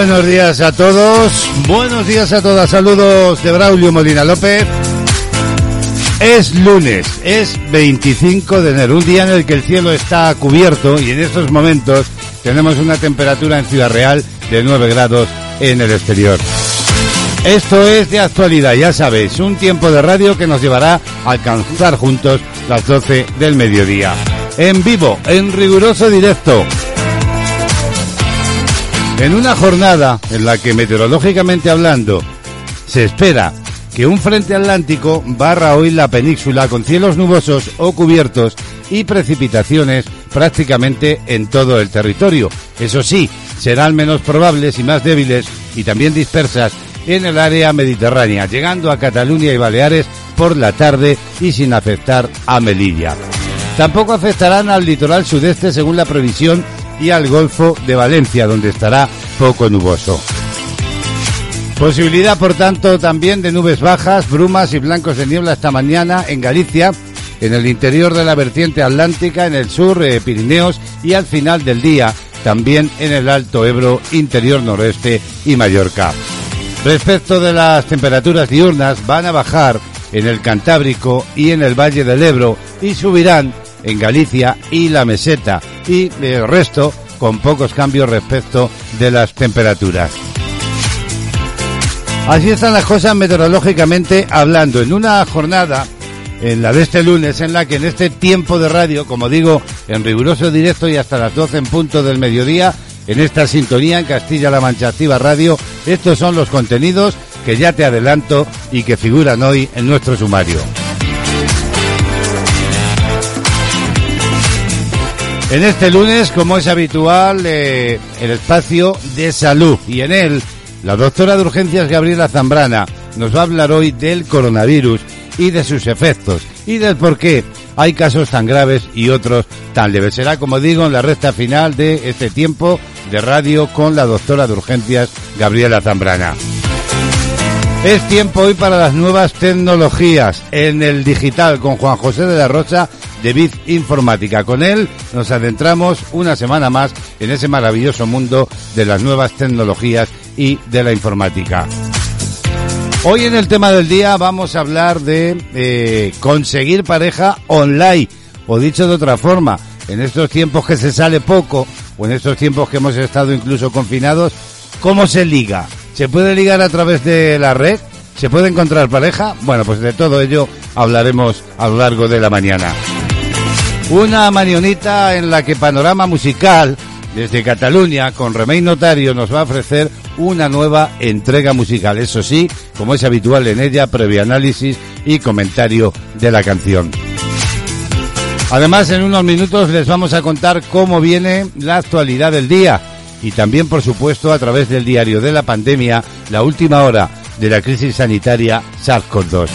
Buenos días a todos, buenos días a todas, saludos de Braulio Molina López. Es lunes, es 25 de enero, un día en el que el cielo está cubierto y en estos momentos tenemos una temperatura en Ciudad Real de 9 grados en el exterior. Esto es de actualidad, ya sabéis, un tiempo de radio que nos llevará a alcanzar juntos las 12 del mediodía. En vivo, en riguroso directo. En una jornada en la que meteorológicamente hablando se espera que un frente atlántico barra hoy la península con cielos nubosos o cubiertos y precipitaciones prácticamente en todo el territorio. Eso sí, serán menos probables y más débiles y también dispersas en el área mediterránea, llegando a Cataluña y Baleares por la tarde y sin afectar a Melilla. Tampoco afectarán al litoral sudeste según la previsión y al Golfo de Valencia, donde estará poco nuboso. Posibilidad, por tanto, también de nubes bajas, brumas y blancos de niebla esta mañana en Galicia, en el interior de la vertiente atlántica, en el sur, eh, Pirineos y al final del día también en el Alto Ebro, interior noreste y Mallorca. Respecto de las temperaturas diurnas, van a bajar en el Cantábrico y en el Valle del Ebro y subirán en Galicia y la meseta y el resto con pocos cambios respecto de las temperaturas. Así están las cosas meteorológicamente hablando. En una jornada, en la de este lunes, en la que en este tiempo de radio, como digo, en riguroso directo y hasta las 12 en punto del mediodía, en esta sintonía en Castilla-La Mancha Activa Radio, estos son los contenidos que ya te adelanto y que figuran hoy en nuestro sumario. En este lunes, como es habitual, eh, el espacio de salud y en él la doctora de urgencias Gabriela Zambrana nos va a hablar hoy del coronavirus y de sus efectos y del por qué hay casos tan graves y otros tan leves. Será, como digo, en la recta final de este tiempo de radio con la doctora de urgencias Gabriela Zambrana. Es tiempo hoy para las nuevas tecnologías en el digital con Juan José de la Rosa de Biz Informática. Con él nos adentramos una semana más en ese maravilloso mundo de las nuevas tecnologías y de la informática. Hoy en el tema del día vamos a hablar de eh, conseguir pareja online, o dicho de otra forma, en estos tiempos que se sale poco, o en estos tiempos que hemos estado incluso confinados, ¿cómo se liga? ¿Se puede ligar a través de la red? ¿Se puede encontrar pareja? Bueno, pues de todo ello hablaremos a lo largo de la mañana. Una marionita en la que Panorama Musical, desde Cataluña, con Remey Notario, nos va a ofrecer una nueva entrega musical. Eso sí, como es habitual en ella, previo análisis y comentario de la canción. Además, en unos minutos les vamos a contar cómo viene la actualidad del día y también, por supuesto, a través del diario de la pandemia, la última hora de la crisis sanitaria SARS-CoV-2.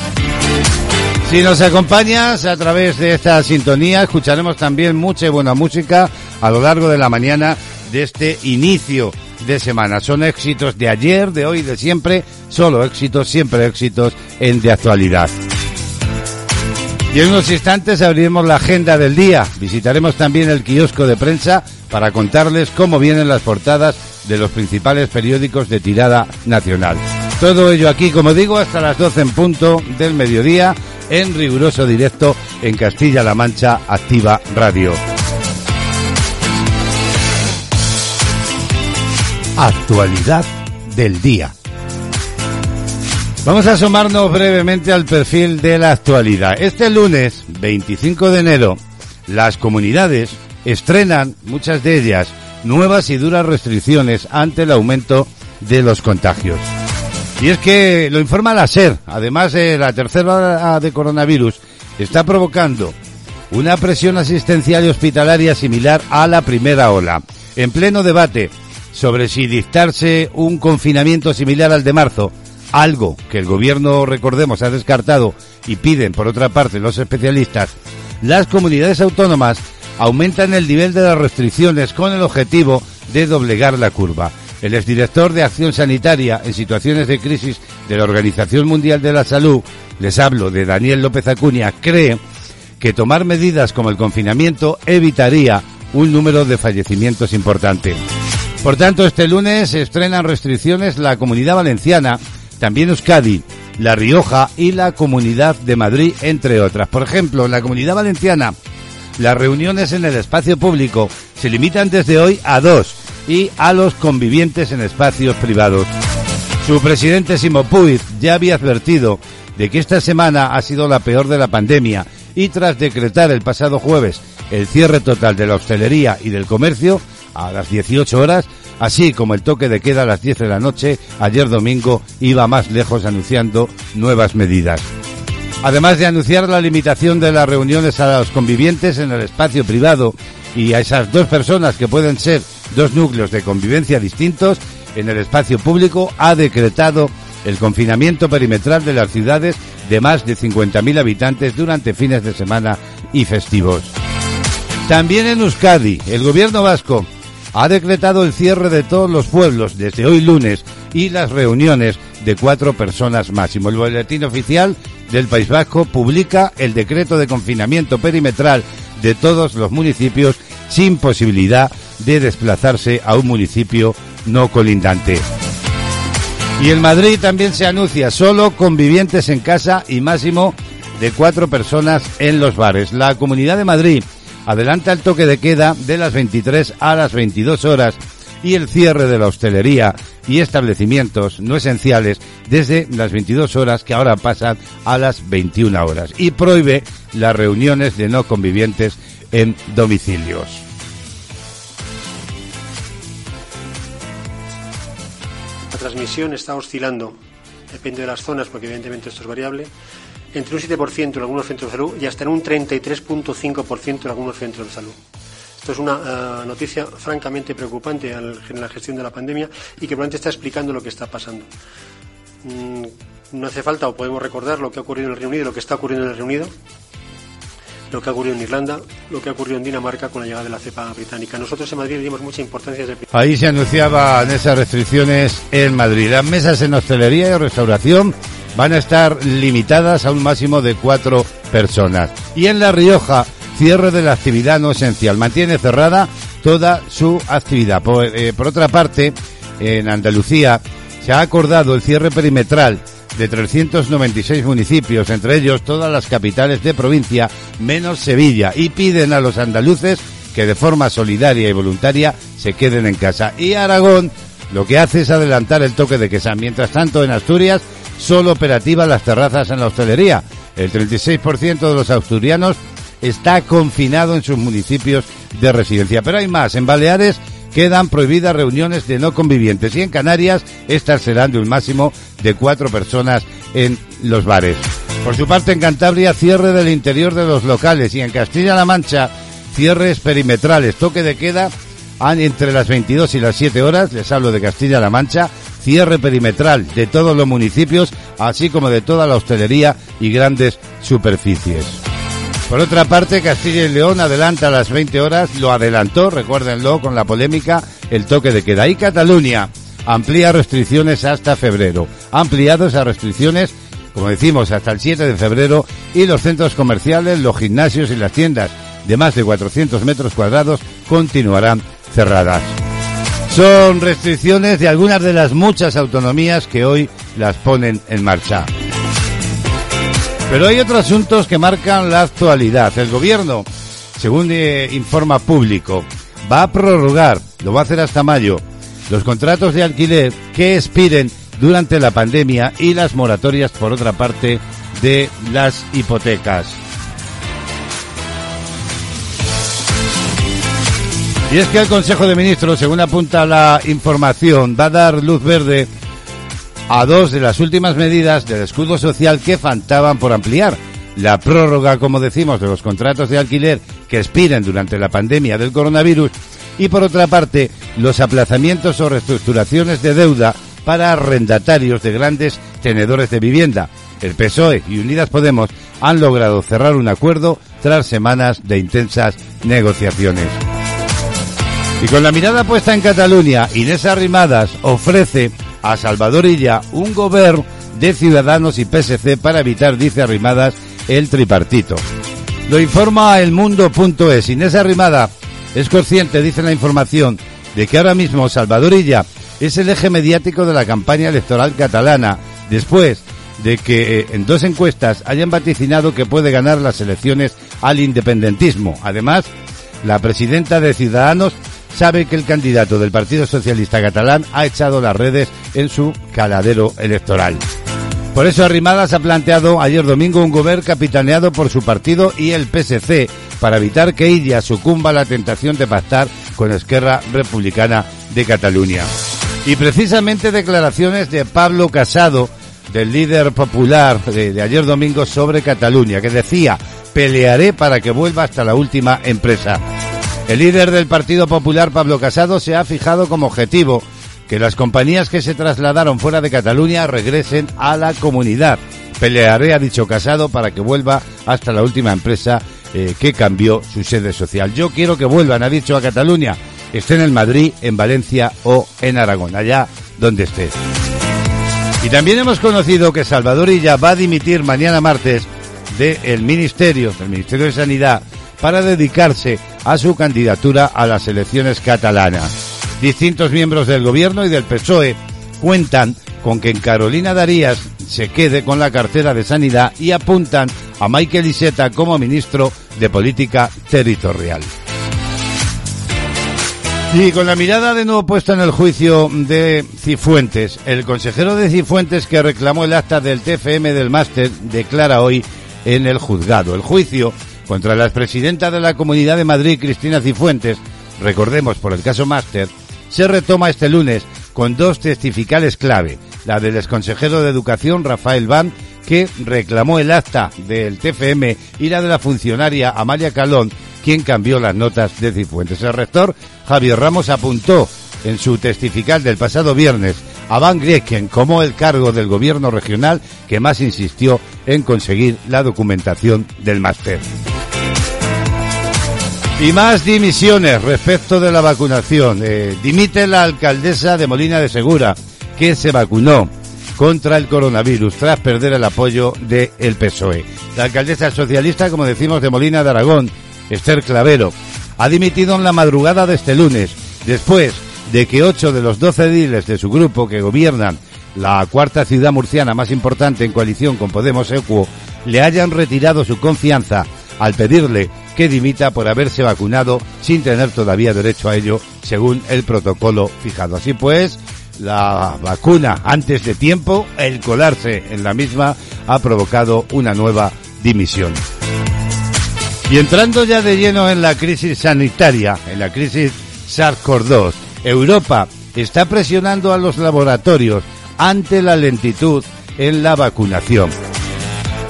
Si nos acompañas a través de esta sintonía, escucharemos también mucha y buena música a lo largo de la mañana de este inicio de semana. Son éxitos de ayer, de hoy, de siempre, solo éxitos, siempre éxitos en de actualidad. Y en unos instantes abriremos la agenda del día. Visitaremos también el kiosco de prensa para contarles cómo vienen las portadas de los principales periódicos de tirada nacional. Todo ello aquí, como digo, hasta las 12 en punto del mediodía en riguroso directo en Castilla-La Mancha Activa Radio. Actualidad del día. Vamos a asomarnos brevemente al perfil de la actualidad. Este lunes, 25 de enero, las comunidades estrenan, muchas de ellas, nuevas y duras restricciones ante el aumento de los contagios. Y es que lo informa la SER, además de la tercera ola de coronavirus, está provocando una presión asistencial y hospitalaria similar a la primera ola. En pleno debate sobre si dictarse un confinamiento similar al de marzo, algo que el gobierno, recordemos, ha descartado y piden, por otra parte, los especialistas, las comunidades autónomas aumentan el nivel de las restricciones con el objetivo de doblegar la curva. El exdirector de Acción Sanitaria en situaciones de crisis de la Organización Mundial de la Salud, les hablo de Daniel López Acuña, cree que tomar medidas como el confinamiento evitaría un número de fallecimientos importante. Por tanto, este lunes estrenan restricciones la Comunidad Valenciana, también Euskadi, La Rioja y la Comunidad de Madrid, entre otras. Por ejemplo, la Comunidad Valenciana, las reuniones en el espacio público se limitan desde hoy a dos y a los convivientes en espacios privados. Su presidente Simo Puig ya había advertido de que esta semana ha sido la peor de la pandemia y tras decretar el pasado jueves el cierre total de la hostelería y del comercio a las 18 horas, así como el toque de queda a las 10 de la noche, ayer domingo iba más lejos anunciando nuevas medidas. Además de anunciar la limitación de las reuniones a los convivientes en el espacio privado y a esas dos personas que pueden ser dos núcleos de convivencia distintos en el espacio público, ha decretado el confinamiento perimetral de las ciudades de más de 50.000 habitantes durante fines de semana y festivos. También en Euskadi, el gobierno vasco ha decretado el cierre de todos los pueblos desde hoy lunes y las reuniones de cuatro personas máximo. El boletín oficial del País Vasco publica el decreto de confinamiento perimetral de todos los municipios sin posibilidad de desplazarse a un municipio no colindante. Y en Madrid también se anuncia solo convivientes en casa y máximo de cuatro personas en los bares. La Comunidad de Madrid adelanta el toque de queda de las 23 a las 22 horas y el cierre de la hostelería y establecimientos no esenciales desde las 22 horas que ahora pasan a las 21 horas. Y prohíbe las reuniones de no convivientes en domicilios. La transmisión está oscilando, depende de las zonas, porque evidentemente esto es variable, entre un 7% en algunos centros de salud y hasta en un 33.5% en algunos centros de salud. Esto es una eh, noticia francamente preocupante en la gestión de la pandemia y que probablemente está explicando lo que está pasando. Mm, no hace falta o podemos recordar lo que ha ocurrido en el Reino Unido, lo que está ocurriendo en el Reino Unido, lo que ha ocurrido en Irlanda, lo que ha ocurrido en Dinamarca con la llegada de la cepa británica. Nosotros en Madrid dimos mucha importancia desde Ahí se anunciaban esas restricciones en Madrid. Las mesas en hostelería y restauración van a estar limitadas a un máximo de cuatro personas. Y en La Rioja, cierre de la actividad no esencial. Mantiene cerrada toda su actividad. Por, eh, por otra parte, en Andalucía se ha acordado el cierre perimetral de 396 municipios, entre ellos todas las capitales de provincia, menos Sevilla, y piden a los andaluces que de forma solidaria y voluntaria se queden en casa. Y Aragón lo que hace es adelantar el toque de queda. Mientras tanto, en Asturias, solo operativa las terrazas en la hostelería. El 36% de los asturianos está confinado en sus municipios de residencia. Pero hay más. En Baleares quedan prohibidas reuniones de no convivientes. Y en Canarias estas serán de un máximo de cuatro personas en los bares. Por su parte, en Cantabria, cierre del interior de los locales. Y en Castilla-La Mancha, cierres perimetrales, toque de queda entre las 22 y las 7 horas, les hablo de Castilla-La Mancha, cierre perimetral de todos los municipios, así como de toda la hostelería y grandes superficies. Por otra parte, Castilla y León adelanta a las 20 horas, lo adelantó, recuérdenlo, con la polémica, el toque de queda. Y Cataluña amplía restricciones hasta febrero. Ha ampliado esas restricciones, como decimos, hasta el 7 de febrero y los centros comerciales, los gimnasios y las tiendas de más de 400 metros cuadrados continuarán cerradas. Son restricciones de algunas de las muchas autonomías que hoy las ponen en marcha. Pero hay otros asuntos que marcan la actualidad. El gobierno, según eh, informa público, va a prorrogar, lo va a hacer hasta mayo, los contratos de alquiler que expiren durante la pandemia y las moratorias, por otra parte, de las hipotecas. Y es que el Consejo de Ministros, según apunta la información, va a dar luz verde a dos de las últimas medidas del escudo social que faltaban por ampliar. La prórroga, como decimos, de los contratos de alquiler que expiren durante la pandemia del coronavirus y, por otra parte, los aplazamientos o reestructuraciones de deuda para arrendatarios de grandes tenedores de vivienda. El PSOE y Unidas Podemos han logrado cerrar un acuerdo tras semanas de intensas negociaciones. Y con la mirada puesta en Cataluña, Inés Arrimadas ofrece a Salvador Illa un gobierno de Ciudadanos y PSC para evitar, dice Arrimadas, el tripartito. Lo informa el mundo.es. Inés Arrimada es consciente, dice la información, de que ahora mismo Salvador Illa es el eje mediático de la campaña electoral catalana, después de que eh, en dos encuestas hayan vaticinado que puede ganar las elecciones al independentismo. Además, la presidenta de Ciudadanos sabe que el candidato del Partido Socialista Catalán ha echado las redes en su caladero electoral. Por eso Arrimadas ha planteado ayer domingo un gobierno capitaneado por su partido y el PSC para evitar que ella sucumba a la tentación de pactar con Esquerra Republicana de Cataluña. Y precisamente declaraciones de Pablo Casado, del líder popular de, de ayer domingo sobre Cataluña, que decía, pelearé para que vuelva hasta la última empresa. El líder del Partido Popular, Pablo Casado, se ha fijado como objetivo que las compañías que se trasladaron fuera de Cataluña regresen a la comunidad. Pelearé, ha dicho Casado, para que vuelva hasta la última empresa eh, que cambió su sede social. Yo quiero que vuelvan, ha dicho a Cataluña, estén en Madrid, en Valencia o en Aragón, allá donde esté. Y también hemos conocido que Salvador Illa va a dimitir mañana martes del Ministerio, del Ministerio de Sanidad, para dedicarse a su candidatura a las elecciones catalanas. Distintos miembros del gobierno y del PSOE cuentan con que Carolina Darías se quede con la cartera de Sanidad y apuntan a Michael Iseta como ministro de Política Territorial. Y con la mirada de nuevo puesta en el juicio de Cifuentes, el consejero de Cifuentes que reclamó el acta del TFM del máster declara hoy en el juzgado. El juicio contra la expresidenta de la Comunidad de Madrid, Cristina Cifuentes, recordemos por el caso máster, se retoma este lunes con dos testificales clave, la del exconsejero de Educación Rafael Van, que reclamó el acta del TFM, y la de la funcionaria Amalia Calón, quien cambió las notas de Cifuentes. El rector Javier Ramos apuntó en su testifical del pasado viernes a Van Grieken como el cargo del gobierno regional que más insistió en conseguir la documentación del máster. Y más dimisiones respecto de la vacunación. Eh, dimite la alcaldesa de Molina de Segura, que se vacunó contra el coronavirus tras perder el apoyo del el PSOE. La alcaldesa socialista, como decimos, de Molina de Aragón, Esther Clavero, ha dimitido en la madrugada de este lunes, después de que ocho de los doce ediles de su grupo que gobiernan la cuarta ciudad murciana más importante en coalición con Podemos Equo, le hayan retirado su confianza al pedirle que dimita por haberse vacunado sin tener todavía derecho a ello según el protocolo fijado. Así pues, la vacuna antes de tiempo, el colarse en la misma, ha provocado una nueva dimisión. Y entrando ya de lleno en la crisis sanitaria, en la crisis SARS-CoV-2, Europa está presionando a los laboratorios ante la lentitud en la vacunación.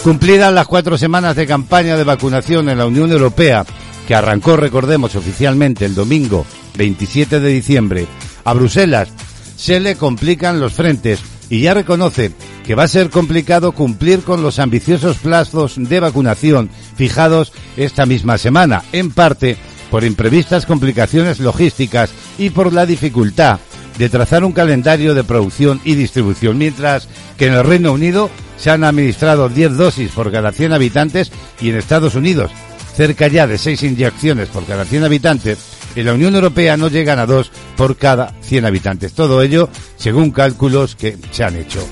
Cumplidas las cuatro semanas de campaña de vacunación en la Unión Europea, que arrancó, recordemos, oficialmente el domingo 27 de diciembre, a Bruselas se le complican los frentes y ya reconoce que va a ser complicado cumplir con los ambiciosos plazos de vacunación fijados esta misma semana, en parte por imprevistas complicaciones logísticas y por la dificultad de trazar un calendario de producción y distribución, mientras que en el Reino Unido se han administrado 10 dosis por cada 100 habitantes y en Estados Unidos cerca ya de 6 inyecciones por cada 100 habitantes, en la Unión Europea no llegan a 2 por cada 100 habitantes. Todo ello según cálculos que se han hecho.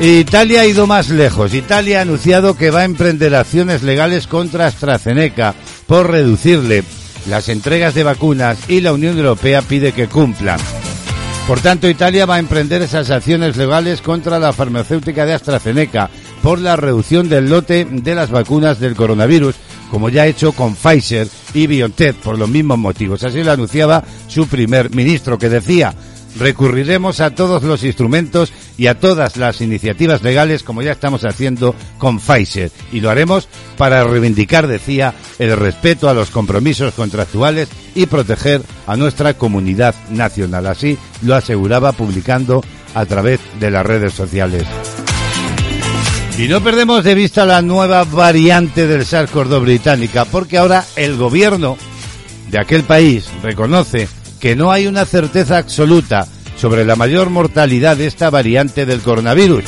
Italia ha ido más lejos. Italia ha anunciado que va a emprender acciones legales contra AstraZeneca por reducirle las entregas de vacunas y la Unión Europea pide que cumplan. Por tanto, Italia va a emprender esas acciones legales contra la farmacéutica de AstraZeneca por la reducción del lote de las vacunas del coronavirus, como ya ha hecho con Pfizer y BioNTech por los mismos motivos. Así lo anunciaba su primer ministro, que decía recurriremos a todos los instrumentos y a todas las iniciativas legales como ya estamos haciendo con Pfizer y lo haremos para reivindicar, decía, el respeto a los compromisos contractuales y proteger a nuestra comunidad nacional. Así lo aseguraba publicando a través de las redes sociales. Y no perdemos de vista la nueva variante del SARS-CoV-2 británica, porque ahora el gobierno de aquel país reconoce que no hay una certeza absoluta sobre la mayor mortalidad de esta variante del coronavirus.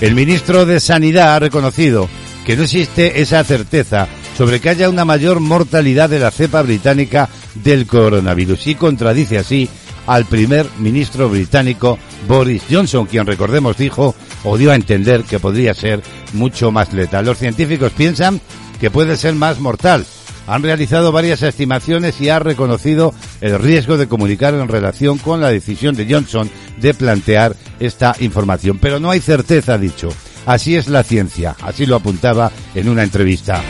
El ministro de Sanidad ha reconocido que no existe esa certeza sobre que haya una mayor mortalidad de la cepa británica del coronavirus y contradice así al primer ministro británico Boris Johnson, quien recordemos dijo o dio a entender que podría ser mucho más letal. Los científicos piensan que puede ser más mortal. Han realizado varias estimaciones y ha reconocido el riesgo de comunicar en relación con la decisión de Johnson de plantear esta información. Pero no hay certeza, ha dicho. Así es la ciencia, así lo apuntaba en una entrevista.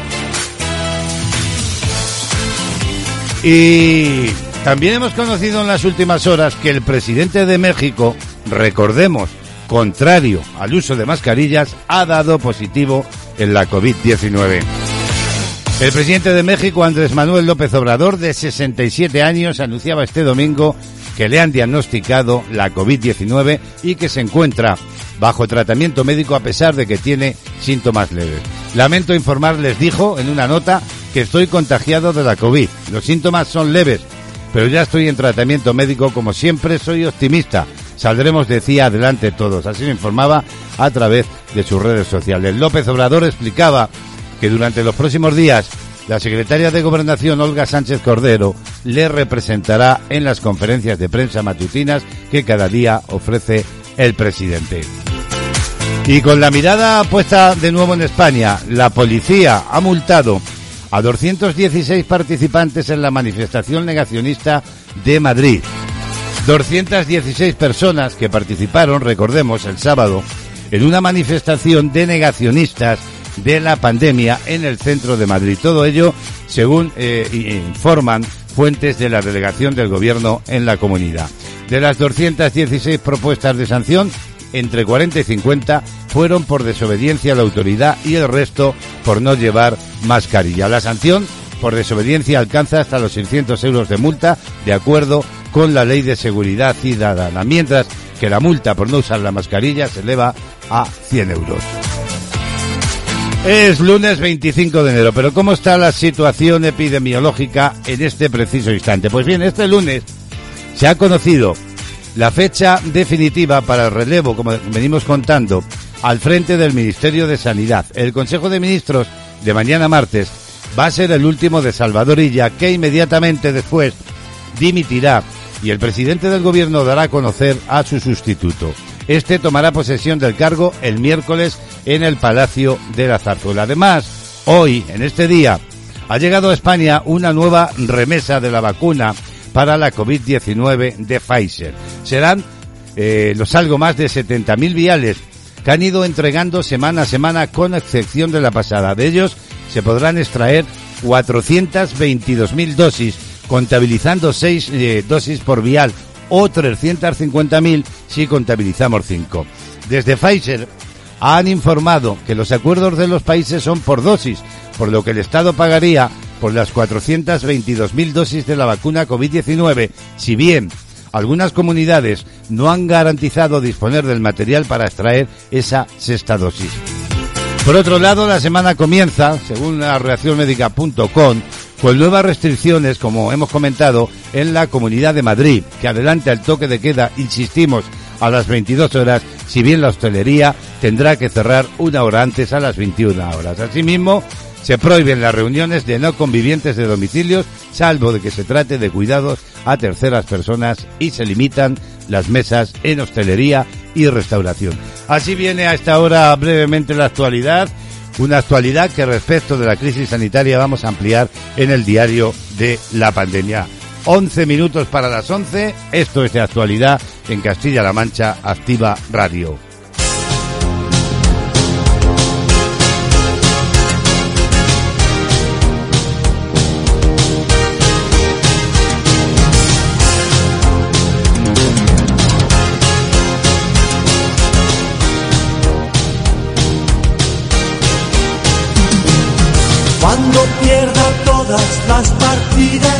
Y también hemos conocido en las últimas horas que el presidente de México, recordemos, contrario al uso de mascarillas, ha dado positivo en la COVID-19. El presidente de México, Andrés Manuel López Obrador, de 67 años, anunciaba este domingo que le han diagnosticado la COVID-19 y que se encuentra bajo tratamiento médico a pesar de que tiene síntomas leves. Lamento informarles, dijo en una nota, que estoy contagiado de la COVID. Los síntomas son leves, pero ya estoy en tratamiento médico como siempre, soy optimista. Saldremos, decía, adelante todos. Así lo informaba a través de sus redes sociales. López Obrador explicaba que durante los próximos días la secretaria de Gobernación, Olga Sánchez Cordero, le representará en las conferencias de prensa matutinas que cada día ofrece el presidente. Y con la mirada puesta de nuevo en España, la policía ha multado a 216 participantes en la manifestación negacionista de Madrid. 216 personas que participaron, recordemos, el sábado, en una manifestación de negacionistas de la pandemia en el centro de Madrid. Todo ello, según eh, informan fuentes de la delegación del gobierno en la comunidad. De las 216 propuestas de sanción, entre 40 y 50 fueron por desobediencia a la autoridad y el resto por no llevar mascarilla. La sanción por desobediencia alcanza hasta los 600 euros de multa, de acuerdo con la Ley de Seguridad Ciudadana, mientras que la multa por no usar la mascarilla se eleva a 100 euros. Es lunes 25 de enero, pero ¿cómo está la situación epidemiológica en este preciso instante? Pues bien, este lunes se ha conocido la fecha definitiva para el relevo, como venimos contando, al frente del Ministerio de Sanidad. El Consejo de Ministros de mañana martes va a ser el último de Salvador Illa, que inmediatamente después dimitirá y el presidente del gobierno dará a conocer a su sustituto. Este tomará posesión del cargo el miércoles en el Palacio de la Zarzuela. Además, hoy, en este día, ha llegado a España una nueva remesa de la vacuna para la COVID-19 de Pfizer. Serán eh, los algo más de 70.000 viales que han ido entregando semana a semana con excepción de la pasada. De ellos se podrán extraer 422.000 dosis, contabilizando 6 eh, dosis por vial o 350.000 si contabilizamos 5. Desde Pfizer han informado que los acuerdos de los países son por dosis, por lo que el Estado pagaría por las 422.000 dosis de la vacuna COVID-19, si bien algunas comunidades no han garantizado disponer del material para extraer esa sexta dosis. Por otro lado, la semana comienza, según la reaccionmédica.com, con nuevas restricciones, como hemos comentado, en la Comunidad de Madrid, que adelanta el toque de queda, insistimos, a las 22 horas, si bien la hostelería tendrá que cerrar una hora antes a las 21 horas. Asimismo, se prohíben las reuniones de no convivientes de domicilios, salvo de que se trate de cuidados a terceras personas y se limitan las mesas en hostelería y restauración. Así viene a esta hora brevemente la actualidad, una actualidad que respecto de la crisis sanitaria vamos a ampliar en el diario de la pandemia. 11 minutos para las 11, esto es de actualidad en Castilla-La Mancha, Activa Radio. Cuando pierda todas las partidas,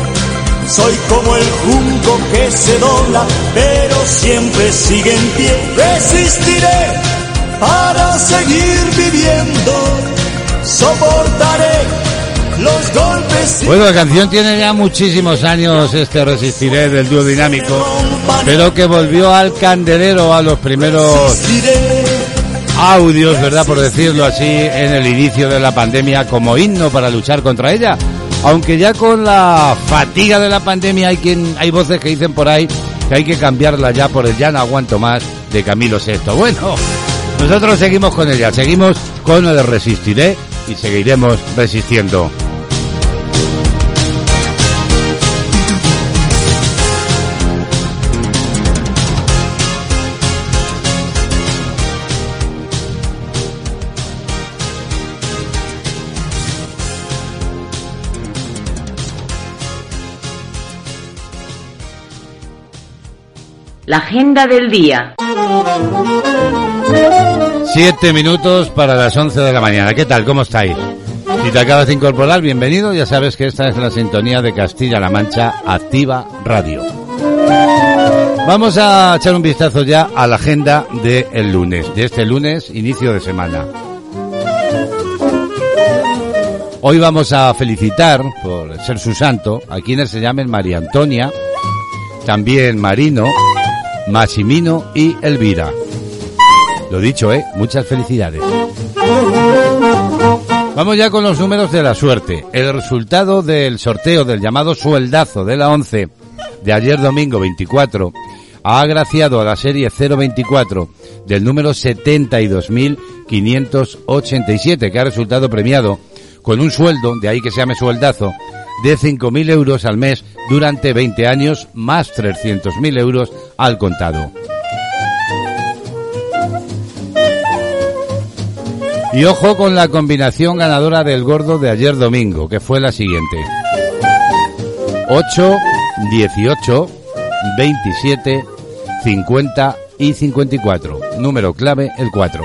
soy como el junco que se dobla, pero siempre sigue en pie. Resistiré para seguir viviendo, soportaré los golpes. Bueno, la canción tiene ya muchísimos años, este Resistiré del dúo dinámico, pero que volvió al candelero a los primeros audios, ¿verdad? Por decirlo así, en el inicio de la pandemia como himno para luchar contra ella. Aunque ya con la fatiga de la pandemia hay quien, hay voces que dicen por ahí que hay que cambiarla ya por el ya no aguanto más de Camilo VI. Bueno, nosotros seguimos con ella, seguimos con el resistiré y seguiremos resistiendo. La agenda del día. Siete minutos para las once de la mañana. ¿Qué tal? ¿Cómo estáis? Si te acabas de incorporar, bienvenido. Ya sabes que esta es la sintonía de Castilla-La Mancha Activa Radio. Vamos a echar un vistazo ya a la agenda del lunes, de este lunes, inicio de semana. Hoy vamos a felicitar, por ser su santo, a quienes se llamen María Antonia, también Marino, Massimino y Elvira. Lo dicho, ¿eh? Muchas felicidades. Vamos ya con los números de la suerte. El resultado del sorteo del llamado sueldazo de la 11 de ayer domingo 24 ha agraciado a la serie 024 del número 72.587 que ha resultado premiado con un sueldo, de ahí que se llame sueldazo, de 5.000 euros al mes durante 20 años más 300.000 euros al contado. Y ojo con la combinación ganadora del gordo de ayer domingo, que fue la siguiente. 8, 18, 27, 50 y 54. Número clave el 4.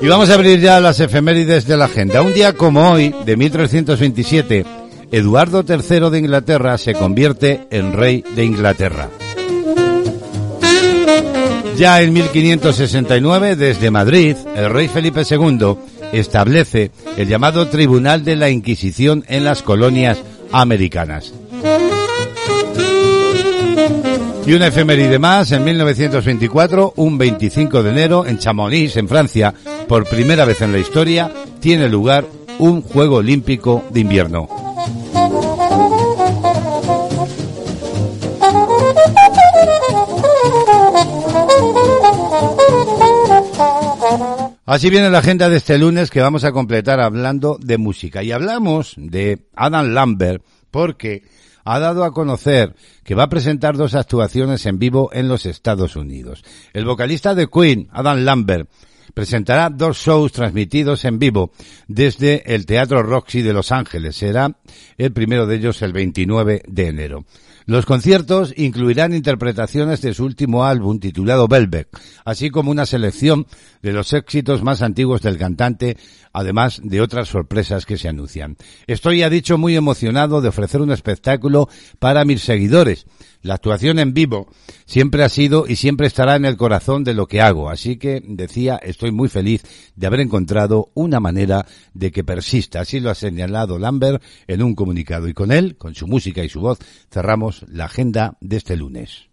Y vamos a abrir ya las efemérides de la agenda. Un día como hoy, de 1327, Eduardo III de Inglaterra se convierte en rey de Inglaterra. Ya en 1569, desde Madrid, el rey Felipe II establece el llamado Tribunal de la Inquisición en las colonias americanas. Y una efeméride más, en 1924, un 25 de enero, en Chamonix, en Francia, por primera vez en la historia, tiene lugar un Juego Olímpico de Invierno. Así viene la agenda de este lunes que vamos a completar hablando de música. Y hablamos de Adam Lambert porque ha dado a conocer que va a presentar dos actuaciones en vivo en los Estados Unidos. El vocalista de Queen, Adam Lambert, presentará dos shows transmitidos en vivo desde el Teatro Roxy de Los Ángeles. Será el primero de ellos el 29 de enero. Los conciertos incluirán interpretaciones de su último álbum titulado Velvet, así como una selección de los éxitos más antiguos del cantante, además de otras sorpresas que se anuncian. Estoy, ha dicho, muy emocionado de ofrecer un espectáculo para mis seguidores. La actuación en vivo siempre ha sido y siempre estará en el corazón de lo que hago, así que decía, estoy muy feliz de haber encontrado una manera de que persista. Así lo ha señalado Lambert en un comunicado y con él, con su música y su voz, cerramos la agenda de este lunes.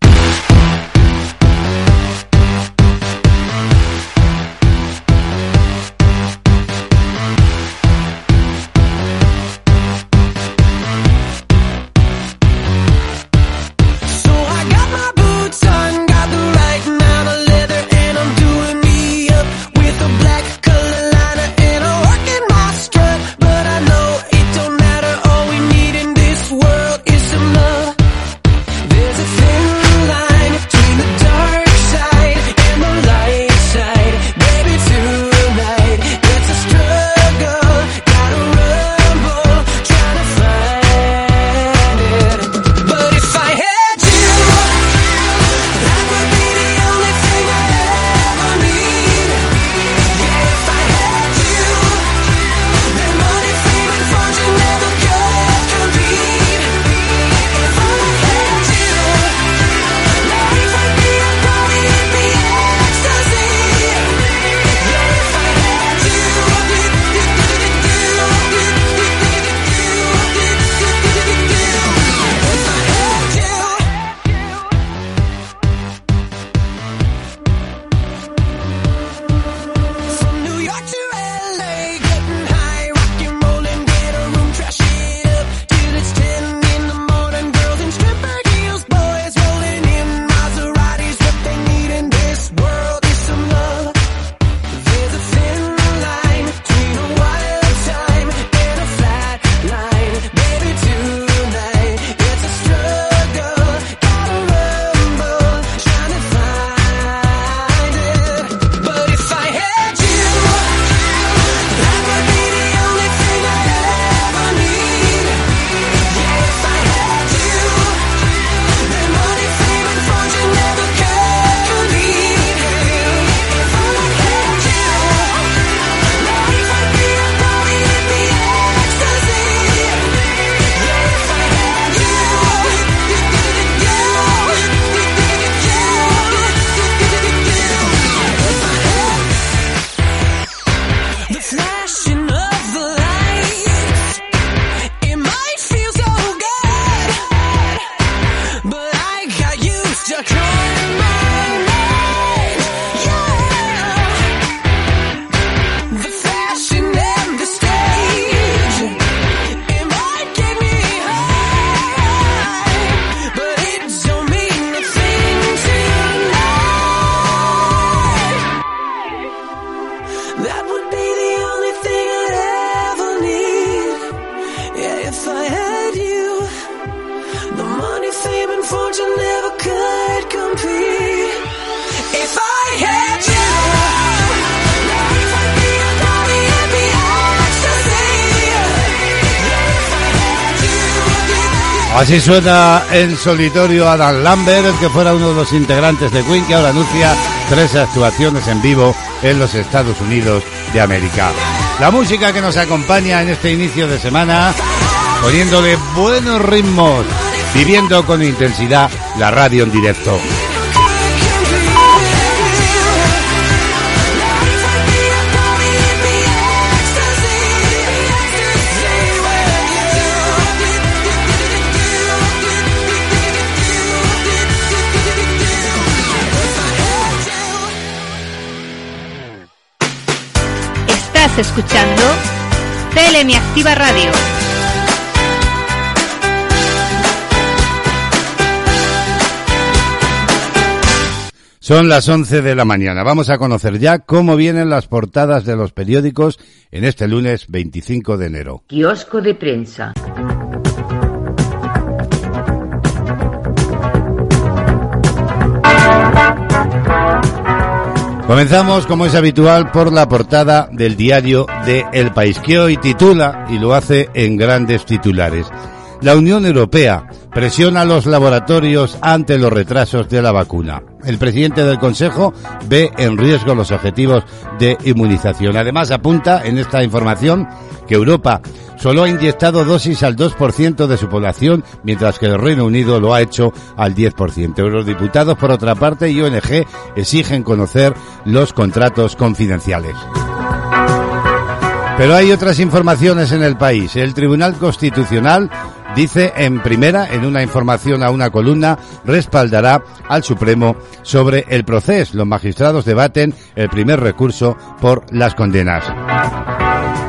Así suena en solitario Adam Lambert, que fuera uno de los integrantes de Queen, que ahora anuncia tres actuaciones en vivo en los Estados Unidos de América. La música que nos acompaña en este inicio de semana, poniéndole buenos ritmos, viviendo con intensidad la radio en directo. Escuchando CLM Activa Radio. Son las 11 de la mañana. Vamos a conocer ya cómo vienen las portadas de los periódicos en este lunes 25 de enero. Kiosco de prensa. Comenzamos, como es habitual, por la portada del diario de El País, que hoy titula, y lo hace en grandes titulares, La Unión Europea presiona a los laboratorios ante los retrasos de la vacuna. El presidente del Consejo ve en riesgo los objetivos de inmunización. Además, apunta en esta información que Europa solo ha inyectado dosis al 2% de su población, mientras que el Reino Unido lo ha hecho al 10%. Los diputados, por otra parte, y ONG exigen conocer los contratos confidenciales. Pero hay otras informaciones en el país. El Tribunal Constitucional dice en primera, en una información a una columna, respaldará al Supremo sobre el proceso. Los magistrados debaten el primer recurso por las condenas.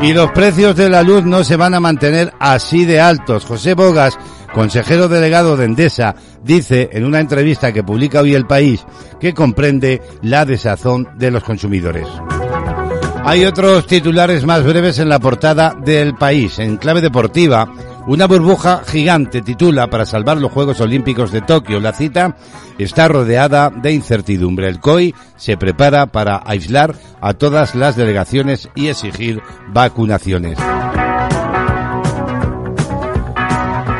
Y los precios de la luz no se van a mantener así de altos. José Bogas, consejero delegado de Endesa, dice en una entrevista que publica hoy El País que comprende la desazón de los consumidores. Hay otros titulares más breves en la portada del país. En clave deportiva, una burbuja gigante titula para salvar los Juegos Olímpicos de Tokio. La cita está rodeada de incertidumbre. El COI se prepara para aislar a todas las delegaciones y exigir vacunaciones.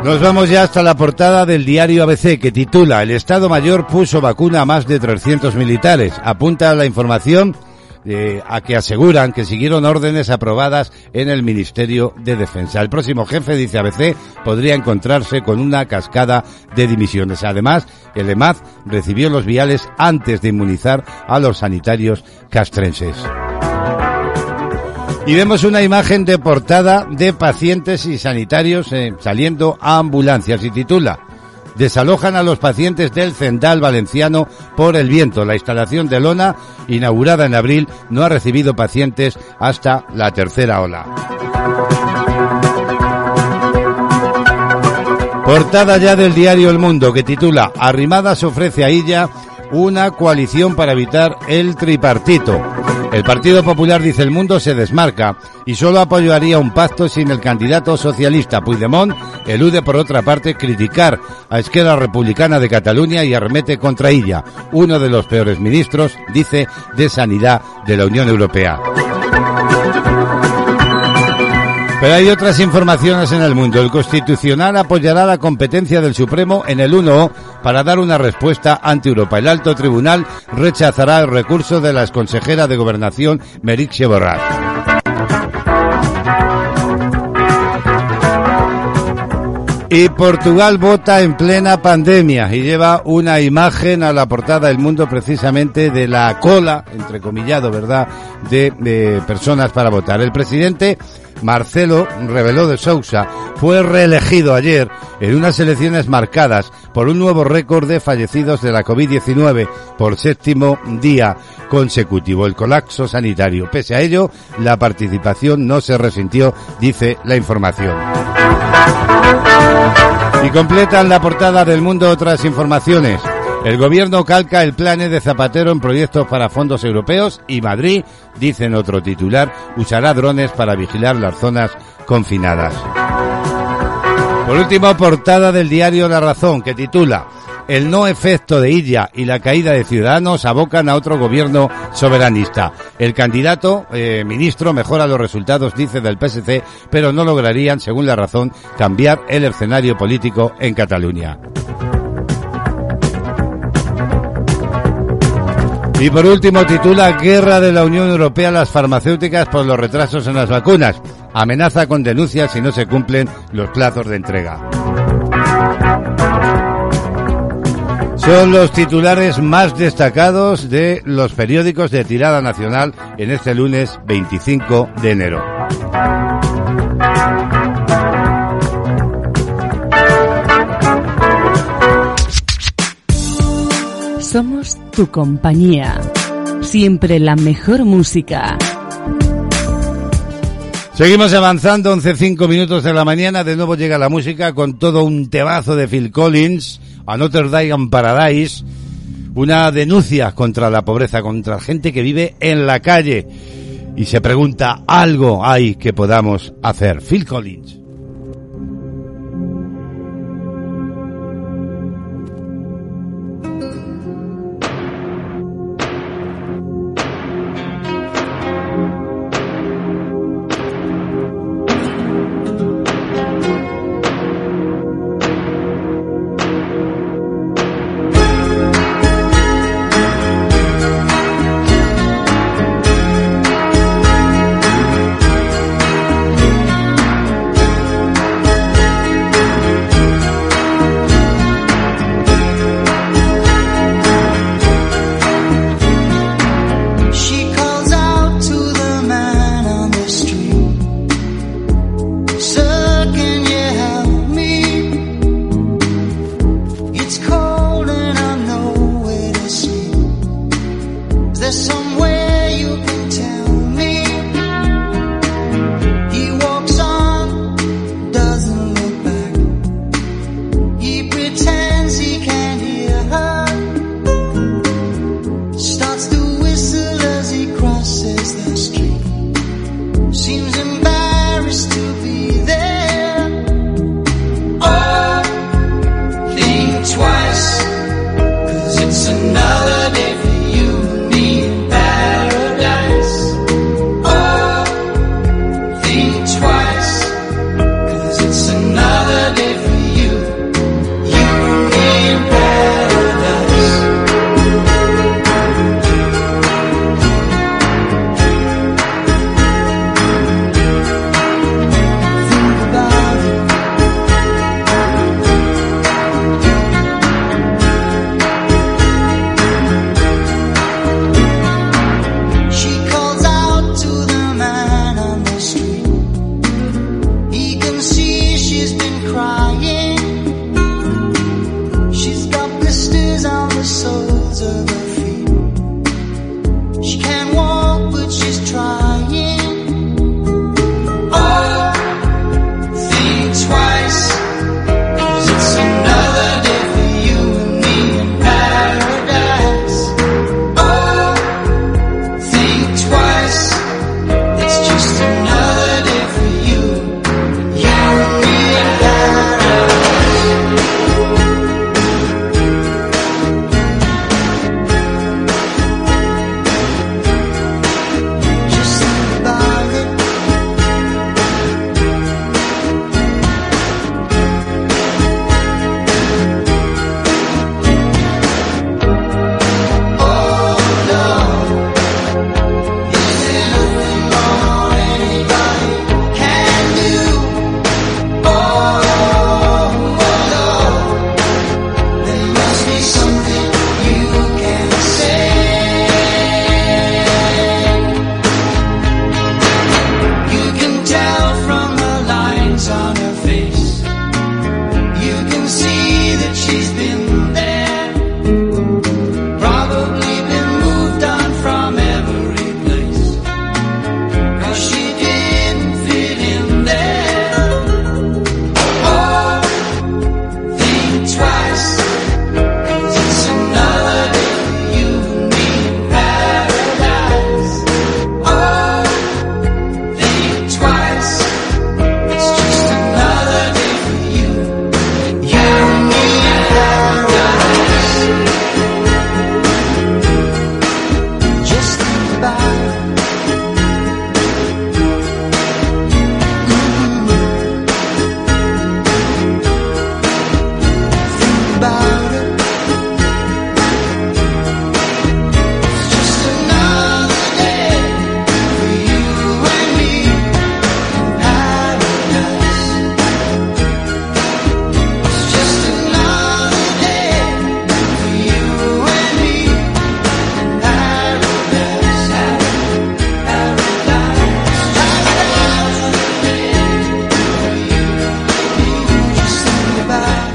Nos vamos ya hasta la portada del diario ABC que titula El Estado Mayor puso vacuna a más de 300 militares. Apunta a la información a que aseguran que siguieron órdenes aprobadas en el Ministerio de Defensa. El próximo jefe, dice ABC, podría encontrarse con una cascada de dimisiones. Además, el EMAD recibió los viales antes de inmunizar a los sanitarios castrenses. Y vemos una imagen de portada de pacientes y sanitarios eh, saliendo a ambulancias y titula desalojan a los pacientes del Cendal Valenciano por el viento. La instalación de lona, inaugurada en abril, no ha recibido pacientes hasta la tercera ola. Portada ya del diario El Mundo que titula Arrimadas ofrece a ella una coalición para evitar el tripartito. El Partido Popular, dice el mundo, se desmarca y solo apoyaría un pacto sin el candidato socialista. Puigdemont elude, por otra parte, criticar a Esquerra Republicana de Cataluña y arremete contra ella, uno de los peores ministros, dice, de Sanidad de la Unión Europea. Pero hay otras informaciones en el mundo. El Constitucional apoyará la competencia del Supremo en el 1 para dar una respuesta ante Europa. El alto tribunal rechazará el recurso de la exconsejera de Gobernación, Merixie Borrat. Y Portugal vota en plena pandemia y lleva una imagen a la portada del mundo precisamente de la cola, entrecomillado, ¿verdad?, de, de personas para votar. El presidente Marcelo Rebeló de Sousa fue reelegido ayer en unas elecciones marcadas por un nuevo récord de fallecidos de la COVID-19 por séptimo día consecutivo, el colapso sanitario. Pese a ello, la participación no se resintió, dice la información. Y completan la portada del mundo otras informaciones. El gobierno calca el plan de Zapatero en proyectos para fondos europeos y Madrid, dice en otro titular, usará drones para vigilar las zonas confinadas. Por último, portada del diario La Razón, que titula El no efecto de Illa y la caída de Ciudadanos abocan a otro gobierno soberanista. El candidato eh, ministro mejora los resultados, dice del PSC, pero no lograrían, según La Razón, cambiar el escenario político en Cataluña. Y por último titula Guerra de la Unión Europea a las farmacéuticas por los retrasos en las vacunas. Amenaza con denuncias si no se cumplen los plazos de entrega. Son los titulares más destacados de los periódicos de tirada nacional en este lunes 25 de enero. Somos tu compañía. Siempre la mejor música. Seguimos avanzando, 11.05 minutos de la mañana. De nuevo llega la música con todo un temazo de Phil Collins, A Notre Dame in Paradise. una denuncia contra la pobreza, contra gente que vive en la calle y se pregunta, algo hay que podamos hacer. Phil Collins.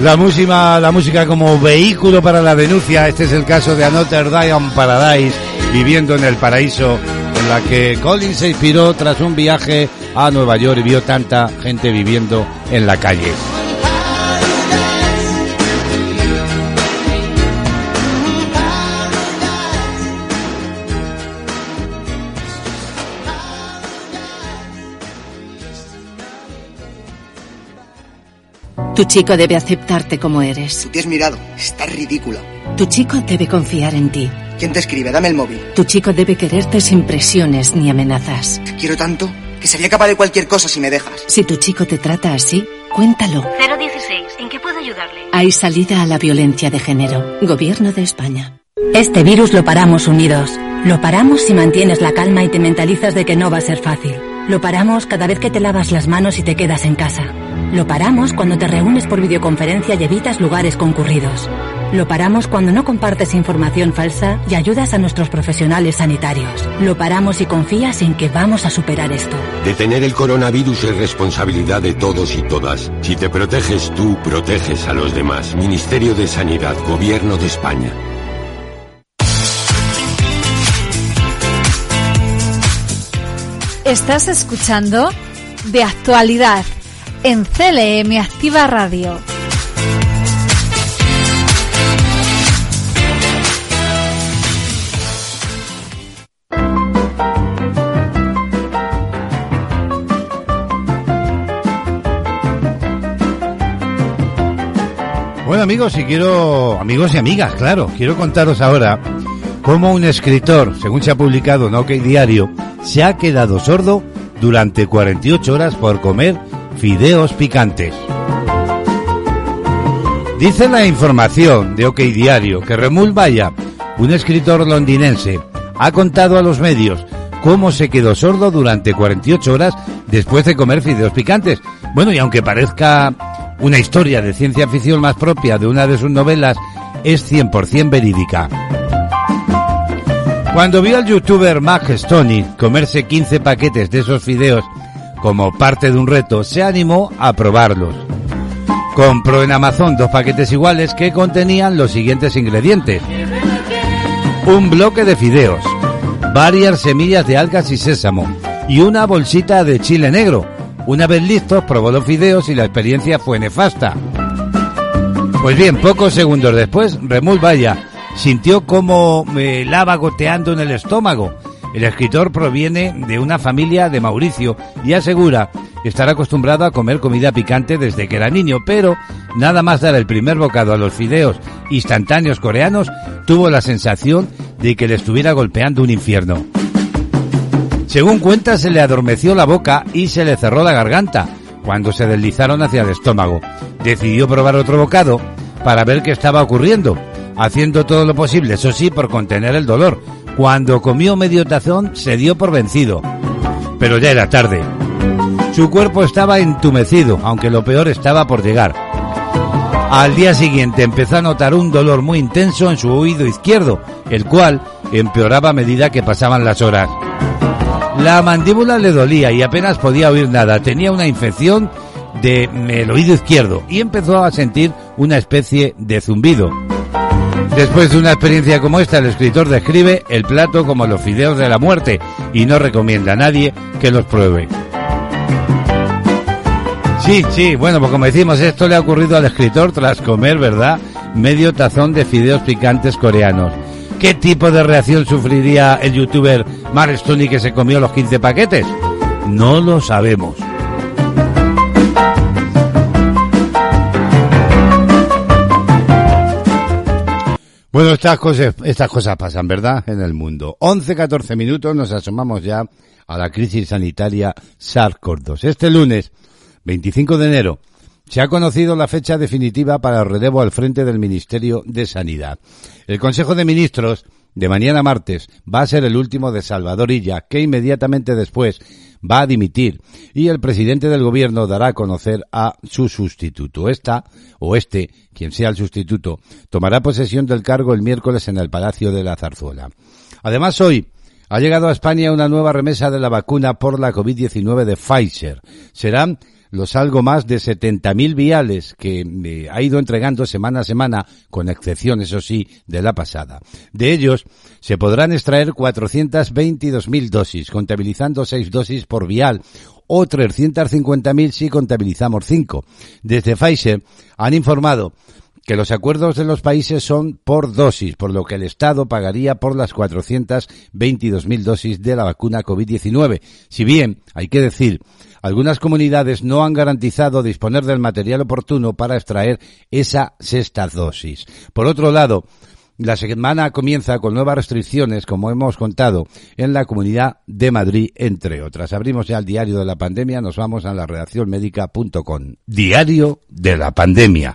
La música, la música como vehículo para la denuncia. Este es el caso de Another Day on Paradise, viviendo en el paraíso, en la que Collins se inspiró tras un viaje a Nueva York y vio tanta gente viviendo en la calle. Tu chico debe aceptarte como eres. Tú te has mirado. Estás ridícula. Tu chico debe confiar en ti. ¿Quién te escribe? Dame el móvil. Tu chico debe quererte sin presiones ni amenazas. Te quiero tanto que sería capaz de cualquier cosa si me dejas. Si tu chico te trata así, cuéntalo. 016. ¿En qué puedo ayudarle? Hay salida a la violencia de género. Gobierno de España. Este virus lo paramos unidos. Lo paramos si mantienes la calma y te mentalizas de que no va a ser fácil. Lo paramos cada vez que te lavas las manos y te quedas en casa. Lo paramos cuando te reúnes por videoconferencia y evitas lugares concurridos. Lo paramos cuando no compartes información falsa y ayudas a nuestros profesionales sanitarios. Lo paramos y confías en que vamos a superar esto. Detener el coronavirus es responsabilidad de todos y todas. Si te proteges tú, proteges a los demás. Ministerio de Sanidad, Gobierno de España. Estás escuchando De Actualidad en CLM Activa Radio. Bueno amigos, y quiero, amigos y amigas, claro, quiero contaros ahora cómo un escritor, según se ha publicado en OK Diario, se ha quedado sordo durante 48 horas por comer fideos picantes. Dice la información de OK Diario que Remul Vaya, un escritor londinense, ha contado a los medios cómo se quedó sordo durante 48 horas después de comer fideos picantes. Bueno, y aunque parezca una historia de ciencia ficción más propia de una de sus novelas, es 100% verídica. Cuando vio al youtuber Mac Stoney comerse 15 paquetes de esos fideos como parte de un reto, se animó a probarlos. Compró en Amazon dos paquetes iguales que contenían los siguientes ingredientes. Un bloque de fideos, varias semillas de algas y sésamo y una bolsita de chile negro. Una vez listos, probó los fideos y la experiencia fue nefasta. Pues bien, pocos segundos después, Remul Vaya sintió como eh, lava goteando en el estómago. El escritor proviene de una familia de Mauricio y asegura estar acostumbrado a comer comida picante desde que era niño, pero nada más dar el primer bocado a los fideos instantáneos coreanos, tuvo la sensación de que le estuviera golpeando un infierno. Según cuenta, se le adormeció la boca y se le cerró la garganta cuando se deslizaron hacia el estómago. Decidió probar otro bocado para ver qué estaba ocurriendo, haciendo todo lo posible, eso sí, por contener el dolor. Cuando comió medio tazón, se dio por vencido. Pero ya era tarde. Su cuerpo estaba entumecido, aunque lo peor estaba por llegar. Al día siguiente empezó a notar un dolor muy intenso en su oído izquierdo, el cual empeoraba a medida que pasaban las horas. La mandíbula le dolía y apenas podía oír nada. Tenía una infección del oído izquierdo y empezó a sentir una especie de zumbido. Después de una experiencia como esta, el escritor describe el plato como los fideos de la muerte y no recomienda a nadie que los pruebe. Sí, sí, bueno, pues como decimos, esto le ha ocurrido al escritor tras comer, ¿verdad? Medio tazón de fideos picantes coreanos. ¿Qué tipo de reacción sufriría el youtuber Mark Stoney que se comió los 15 paquetes? No lo sabemos. Bueno, estas cosas, estas cosas pasan, ¿verdad? En el mundo. 11, 14 minutos nos asomamos ya a la crisis sanitaria SARS-CoV-2. Este lunes, 25 de enero, se ha conocido la fecha definitiva para el relevo al frente del Ministerio de Sanidad. El Consejo de Ministros de mañana martes va a ser el último de Salvador Illa, que inmediatamente después va a dimitir y el presidente del gobierno dará a conocer a su sustituto. Esta o este, quien sea el sustituto, tomará posesión del cargo el miércoles en el Palacio de la Zarzuela. Además, hoy ha llegado a España una nueva remesa de la vacuna por la COVID-19 de Pfizer. Serán los algo más de 70.000 viales que eh, ha ido entregando semana a semana, con excepción, eso sí, de la pasada. De ellos, se podrán extraer 422.000 dosis, contabilizando 6 dosis por vial, o 350.000 si contabilizamos 5. Desde Pfizer han informado que los acuerdos de los países son por dosis, por lo que el Estado pagaría por las 422.000 dosis de la vacuna COVID-19. Si bien, hay que decir, algunas comunidades no han garantizado disponer del material oportuno para extraer esa sexta dosis. Por otro lado, la semana comienza con nuevas restricciones, como hemos contado, en la Comunidad de Madrid, entre otras. Abrimos ya el diario de la pandemia, nos vamos a la redacción médica.com. Diario de la pandemia.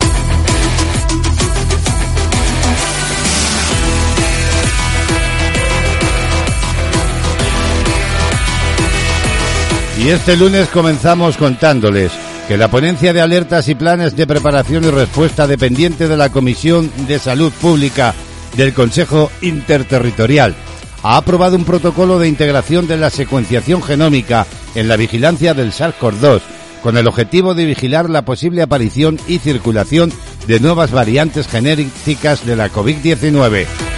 Y este lunes comenzamos contándoles que la ponencia de alertas y planes de preparación y respuesta dependiente de la Comisión de Salud Pública del Consejo Interterritorial ha aprobado un protocolo de integración de la secuenciación genómica en la vigilancia del SARS-CoV-2 con el objetivo de vigilar la posible aparición y circulación de nuevas variantes genéticas de la COVID-19.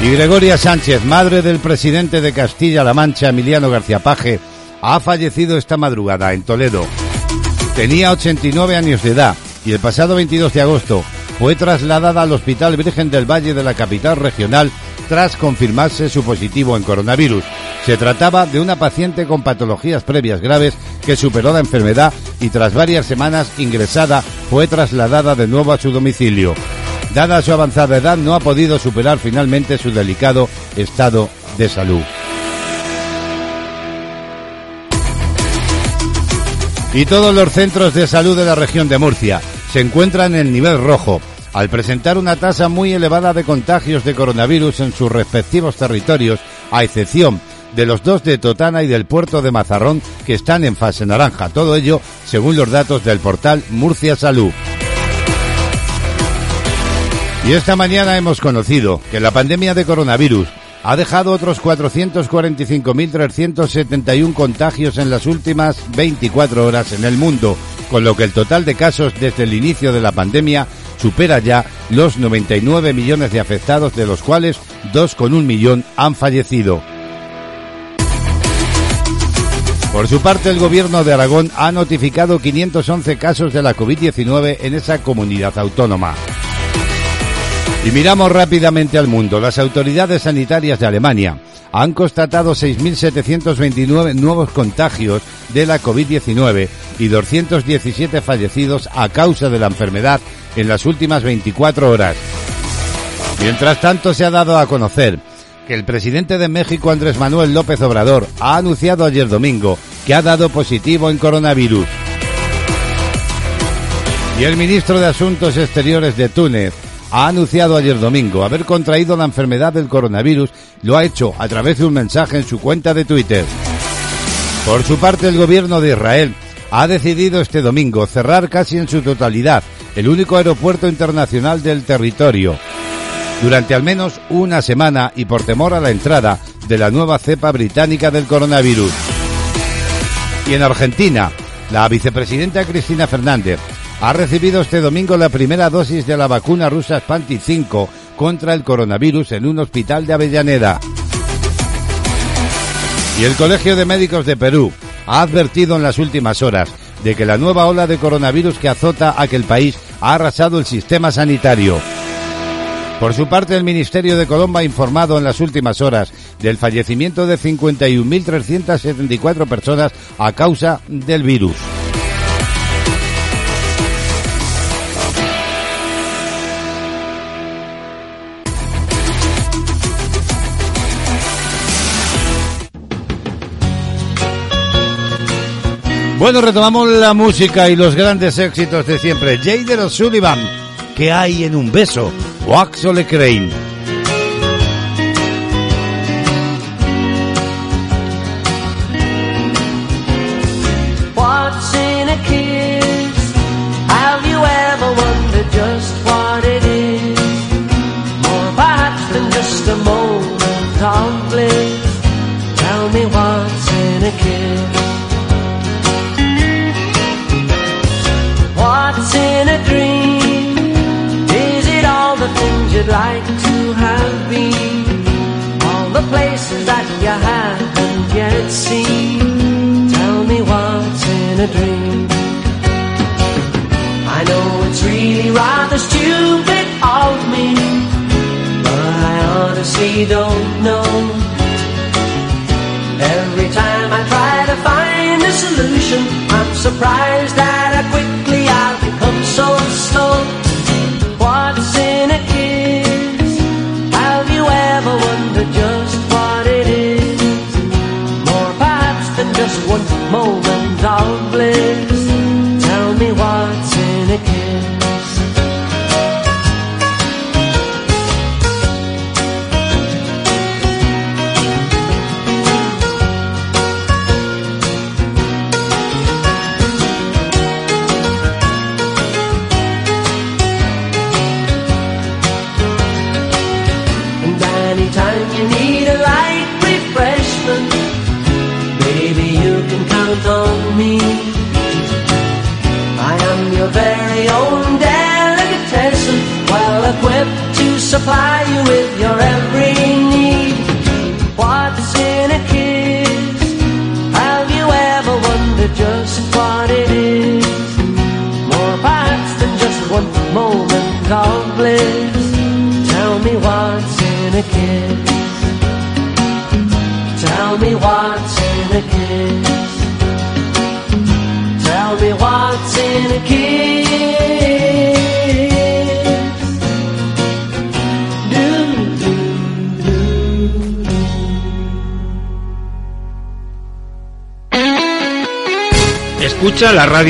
Y Gregoria Sánchez, madre del presidente de Castilla-La Mancha, Emiliano García Paje, ha fallecido esta madrugada en Toledo. Tenía 89 años de edad y el pasado 22 de agosto fue trasladada al Hospital Virgen del Valle de la capital regional tras confirmarse su positivo en coronavirus. Se trataba de una paciente con patologías previas graves que superó la enfermedad y tras varias semanas ingresada fue trasladada de nuevo a su domicilio. Dada su avanzada edad, no ha podido superar finalmente su delicado estado de salud. Y todos los centros de salud de la región de Murcia se encuentran en el nivel rojo, al presentar una tasa muy elevada de contagios de coronavirus en sus respectivos territorios, a excepción de los dos de Totana y del puerto de Mazarrón que están en fase naranja. Todo ello según los datos del portal Murcia Salud. Y esta mañana hemos conocido que la pandemia de coronavirus ha dejado otros 445.371 contagios en las últimas 24 horas en el mundo, con lo que el total de casos desde el inicio de la pandemia supera ya los 99 millones de afectados, de los cuales 2,1 millón han fallecido. Por su parte, el gobierno de Aragón ha notificado 511 casos de la COVID-19 en esa comunidad autónoma. Y miramos rápidamente al mundo. Las autoridades sanitarias de Alemania han constatado 6.729 nuevos contagios de la COVID-19 y 217 fallecidos a causa de la enfermedad en las últimas 24 horas. Mientras tanto, se ha dado a conocer que el presidente de México, Andrés Manuel López Obrador, ha anunciado ayer domingo que ha dado positivo en coronavirus. Y el ministro de Asuntos Exteriores de Túnez, ha anunciado ayer domingo haber contraído la enfermedad del coronavirus, lo ha hecho a través de un mensaje en su cuenta de Twitter. Por su parte, el gobierno de Israel ha decidido este domingo cerrar casi en su totalidad el único aeropuerto internacional del territorio durante al menos una semana y por temor a la entrada de la nueva cepa británica del coronavirus. Y en Argentina, la vicepresidenta Cristina Fernández ha recibido este domingo la primera dosis de la vacuna rusa Sputnik 5 contra el coronavirus en un hospital de Avellaneda. Y el Colegio de Médicos de Perú ha advertido en las últimas horas de que la nueva ola de coronavirus que azota a aquel país ha arrasado el sistema sanitario. Por su parte, el Ministerio de Colombo ha informado en las últimas horas del fallecimiento de 51.374 personas a causa del virus. Bueno, retomamos la música y los grandes éxitos de siempre. Jader O'Sullivan, ¿qué hay en un beso? O Axel Crane. Tell me what's in a kiss? Tell me what's in a dream. I know it's really rather stupid of me, but I honestly don't know. Every time I try to find a solution. I'm surprised that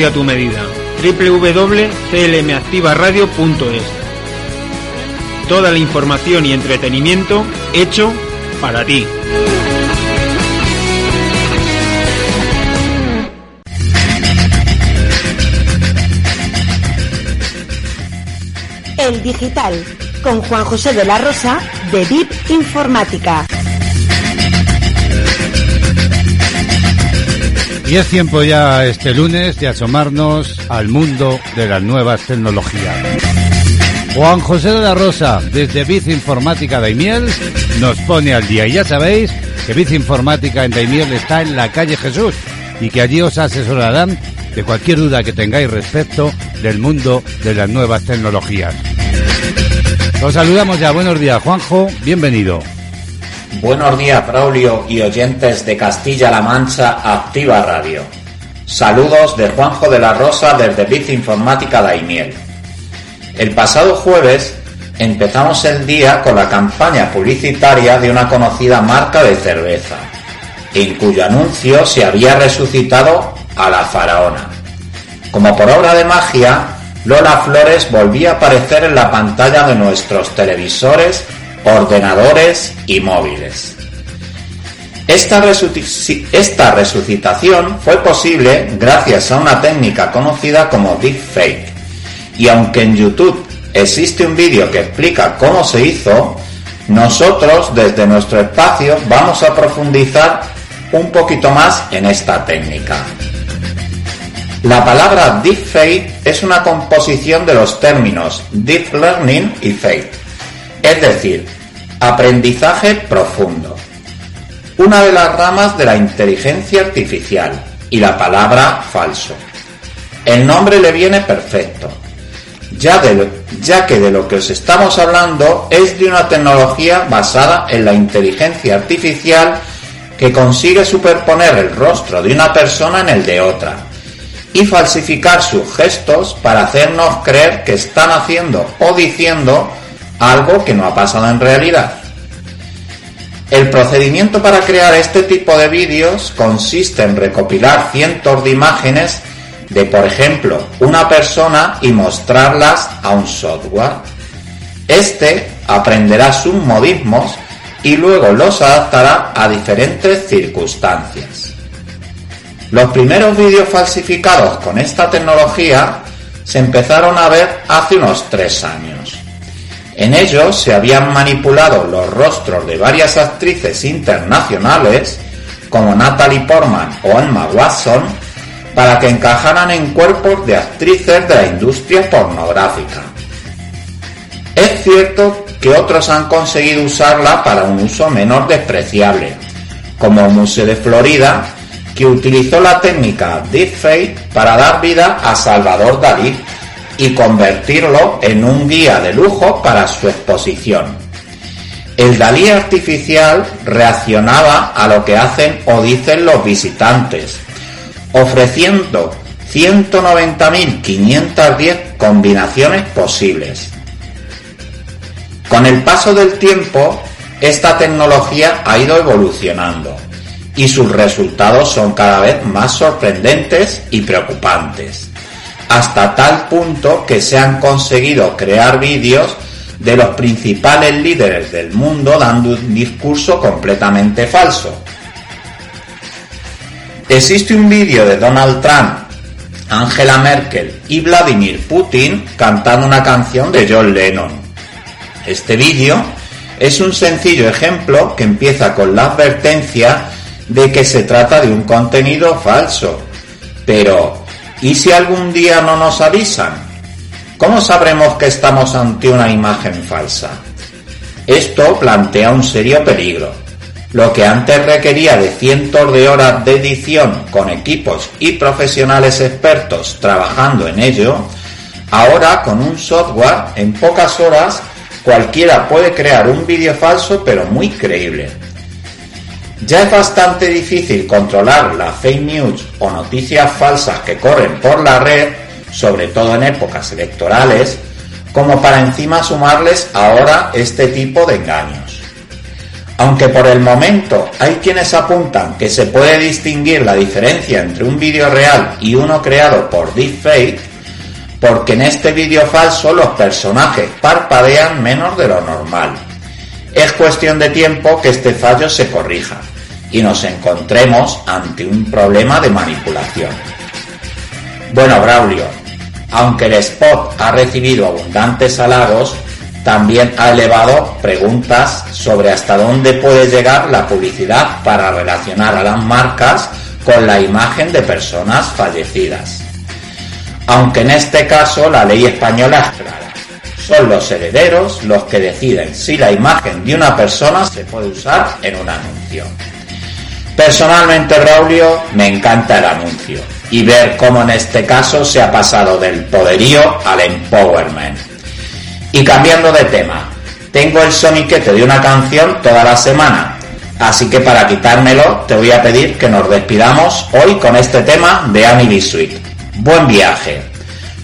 a tu medida. www.clmactivaradio.es Toda la información y entretenimiento hecho para ti. El Digital, con Juan José de la Rosa, de VIP Informática. Y es tiempo ya este lunes de asomarnos al mundo de las nuevas tecnologías. Juan José de la Rosa, desde Biz Informática Daimiel, nos pone al día. Y ya sabéis que Biz Informática en Daimiel está en la calle Jesús y que allí os asesorarán de cualquier duda que tengáis respecto del mundo de las nuevas tecnologías. Os saludamos ya. Buenos días, Juanjo. Bienvenido. Buenos días, Braulio y oyentes de Castilla-La Mancha Activa Radio. Saludos de Juanjo de la Rosa desde Biz Informática Daimiel. El pasado jueves empezamos el día con la campaña publicitaria de una conocida marca de cerveza, en cuyo anuncio se había resucitado a la faraona. Como por obra de magia, Lola Flores volvía a aparecer en la pantalla de nuestros televisores, ordenadores y móviles. Esta, resuci- esta resucitación fue posible gracias a una técnica conocida como deepfake. Y aunque en YouTube existe un vídeo que explica cómo se hizo, nosotros desde nuestro espacio vamos a profundizar un poquito más en esta técnica. La palabra deepfake es una composición de los términos deep learning y fake, es decir, aprendizaje profundo. Una de las ramas de la inteligencia artificial y la palabra falso. El nombre le viene perfecto, ya, que de lo que os estamos hablando es de una tecnología basada en la inteligencia artificial que consigue superponer el rostro de una persona en el de otra y falsificar sus gestos para hacernos creer que están haciendo o diciendo algo que no ha pasado en realidad. El procedimiento para crear este tipo de vídeos consiste en recopilar cientos de imágenes de, por ejemplo, una persona y mostrarlas a un software. Este aprenderá sus modismos y luego los adaptará a diferentes circunstancias. Los primeros vídeos falsificados con esta tecnología se empezaron a ver hace unos tres años. En ellos se habían manipulado los rostros de varias actrices internacionales, como Natalie Portman o Emma Watson, para que encajaran en cuerpos de actrices de la industria pornográfica. Es cierto que otros han conseguido usarla para un uso menos despreciable, como el Museo de Florida, que utilizó la técnica deepfake para dar vida a Salvador Dalí y convertirlo en un guía de lujo para su exposición. El Dalí artificial reaccionaba a lo que hacen o dicen los visitantes, ofreciendo 190.510 combinaciones posibles. Con el paso del tiempo, esta tecnología ha ido evolucionando y sus resultados son cada vez más sorprendentes y preocupantes, hasta tal punto que se han conseguido crear vídeos de los principales líderes del mundo dando un discurso completamente falso. Existe un vídeo de Donald Trump, Angela Merkel y Vladimir Putin cantando una canción de John Lennon. Este vídeo es un sencillo ejemplo que empieza con la advertencia de que se trata de un contenido falso. Pero, ¿y si algún día no nos avisan? ¿Cómo sabremos que estamos ante una imagen falsa? Esto plantea un serio peligro. Lo que antes requería de cientos de horas de edición con equipos y profesionales expertos trabajando en ello, ahora con un software en pocas horas cualquiera puede crear un vídeo falso pero muy creíble. Ya es bastante difícil controlar las fake news o noticias falsas que corren por la red, sobre todo en épocas electorales, como para encima sumarles ahora este tipo de engaños. Aunque por el momento hay quienes apuntan que se puede distinguir la diferencia entre un vídeo real y uno creado por deepfake, porque en este vídeo falso los personajes parpadean menos de lo normal. Es cuestión de tiempo que este fallo se corrija y nos encontremos ante un problema de manipulación. Bueno, Braulio, aunque el spot ha recibido abundantes halagos, también ha elevado preguntas sobre hasta dónde puede llegar la publicidad para relacionar a las marcas con la imagen de personas fallecidas. Aunque en este caso la ley española es clara. Son los herederos los que deciden si la imagen de una persona se puede usar en un anuncio. Personalmente, Braulio, me encanta el anuncio y ver cómo en este caso se ha pasado del poderío al empowerment. Y cambiando de tema, tengo el soniquete de una canción toda la semana, así que para quitármelo te voy a pedir que nos despidamos hoy con este tema de Annie Sweet. Buen viaje.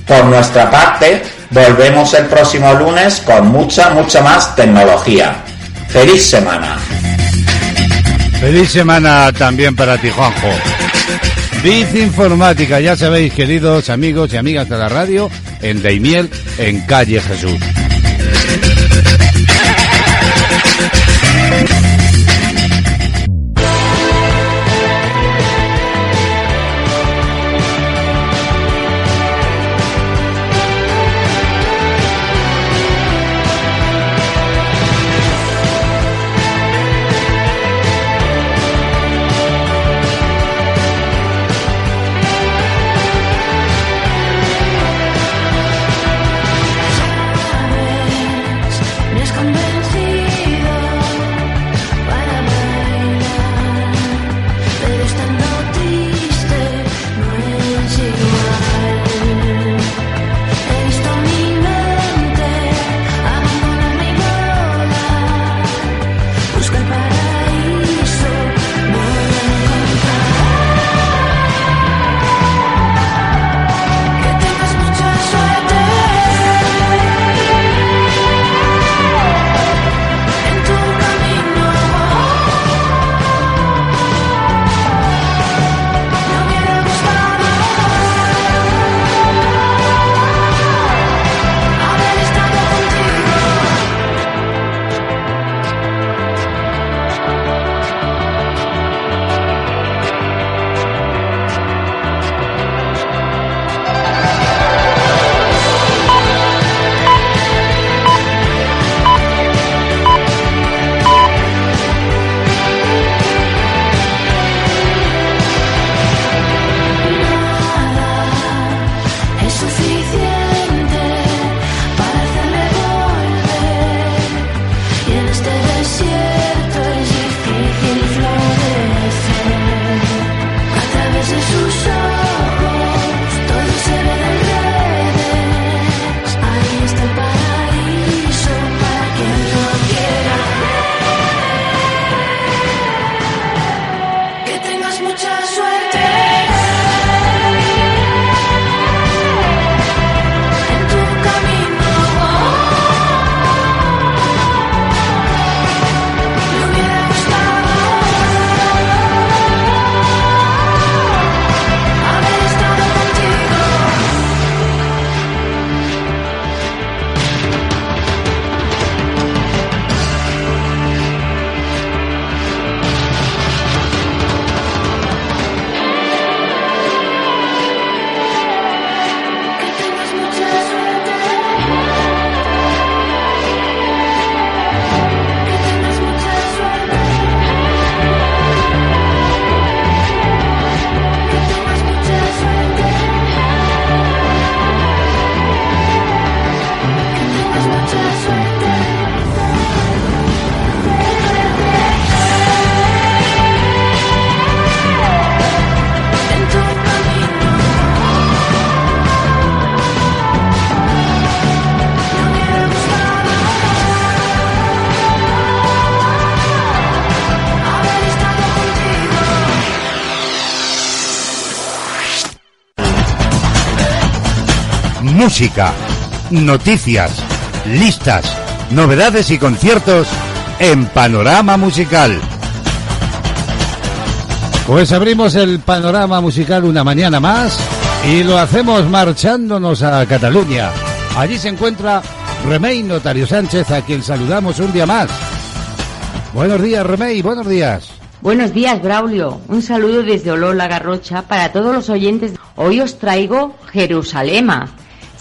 Por nuestra parte, volvemos el próximo lunes con mucha, mucha más tecnología. ¡Feliz semana! Feliz semana también para ti, Juanjo. Biz Informática, ya sabéis, queridos amigos y amigas de la radio, en Daimiel, en Calle Jesús. Música, noticias, listas, novedades y conciertos en Panorama Musical. Pues abrimos el panorama musical una mañana más y lo hacemos marchándonos a Cataluña. Allí se encuentra Remey Notario Sánchez, a quien saludamos un día más. Buenos días, Remey, buenos días. Buenos días, Braulio. Un saludo desde Olor La Garrocha para todos los oyentes. Hoy os traigo Jerusalema.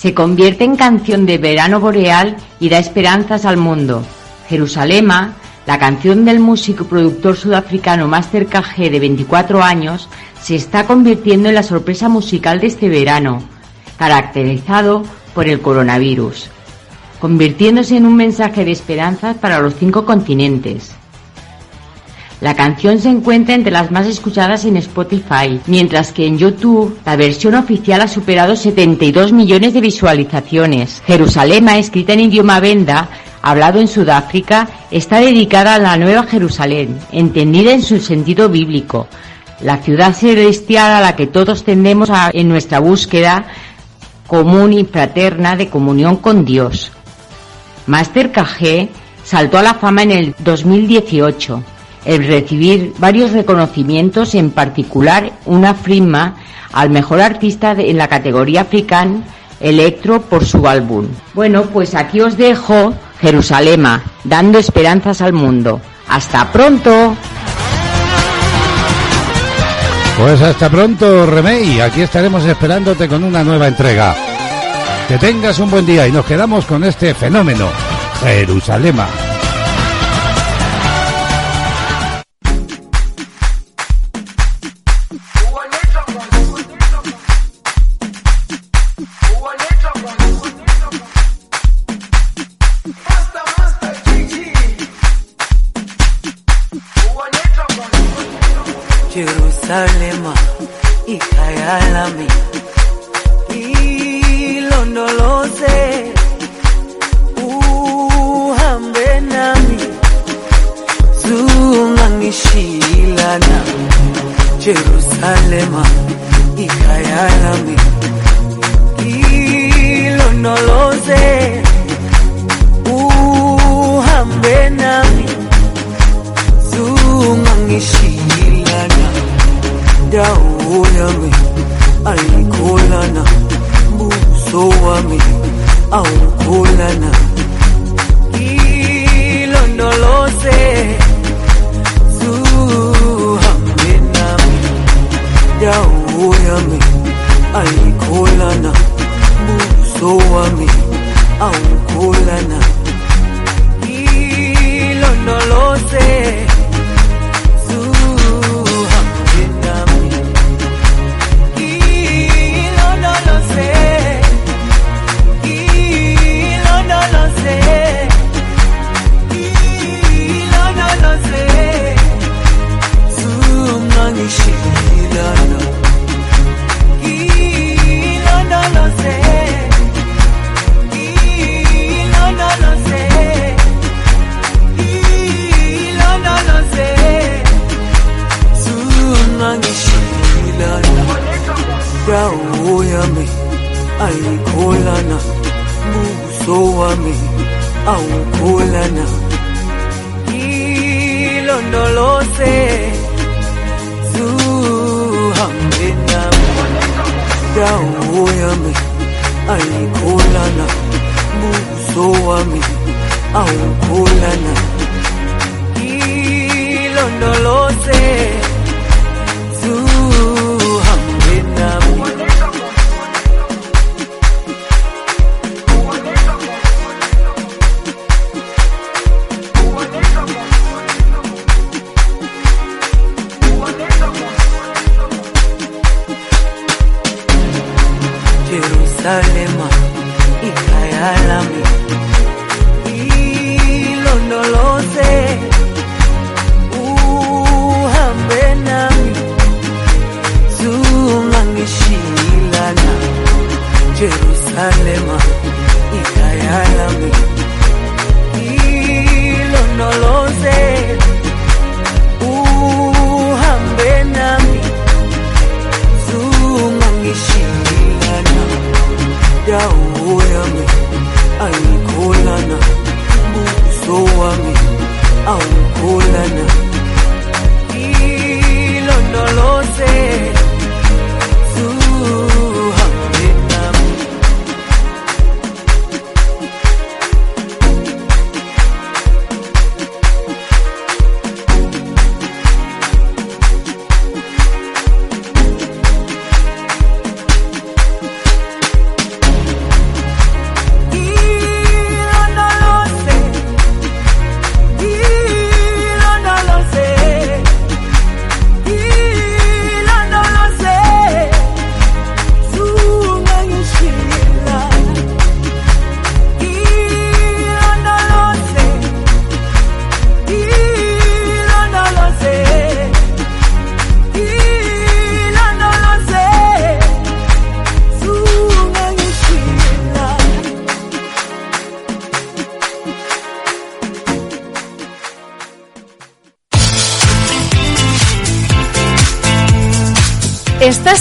Se convierte en canción de verano boreal y da esperanzas al mundo. Jerusalema la canción del músico y productor sudafricano Master KG de 24 años se está convirtiendo en la sorpresa musical de este verano, caracterizado por el coronavirus, convirtiéndose en un mensaje de esperanza para los cinco continentes. La canción se encuentra entre las más escuchadas en Spotify, mientras que en YouTube la versión oficial ha superado 72 millones de visualizaciones. Jerusalema, escrita en idioma venda, hablado en Sudáfrica, está dedicada a la Nueva Jerusalén, entendida en su sentido bíblico, la ciudad celestial a la que todos tendemos en nuestra búsqueda común y fraterna de comunión con Dios. Master KG saltó a la fama en el 2018, el recibir varios reconocimientos, en particular una firma al mejor artista en la categoría africana Electro por su álbum. Bueno, pues aquí os dejo Jerusalema, dando esperanzas al mundo. Hasta pronto. Pues hasta pronto, Remey. Aquí estaremos esperándote con una nueva entrega. Que tengas un buen día y nos quedamos con este fenómeno. Jerusalema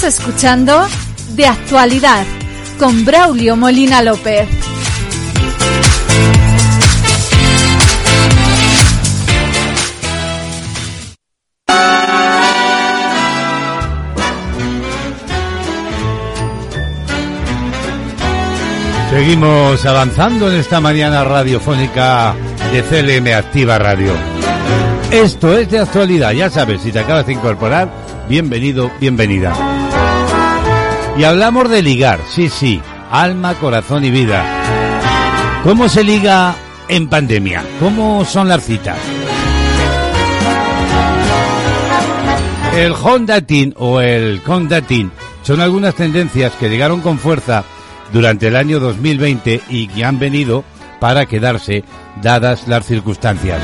Escuchando De Actualidad con Braulio Molina López. Seguimos avanzando en esta mañana radiofónica de CLM Activa Radio. Esto es de actualidad, ya sabes, si te acabas de incorporar, bienvenido, bienvenida. Y hablamos de ligar, sí, sí, alma, corazón y vida. ¿Cómo se liga en pandemia? ¿Cómo son las citas? El Honda Teen o el Honda Teen son algunas tendencias que llegaron con fuerza durante el año 2020 y que han venido para quedarse dadas las circunstancias.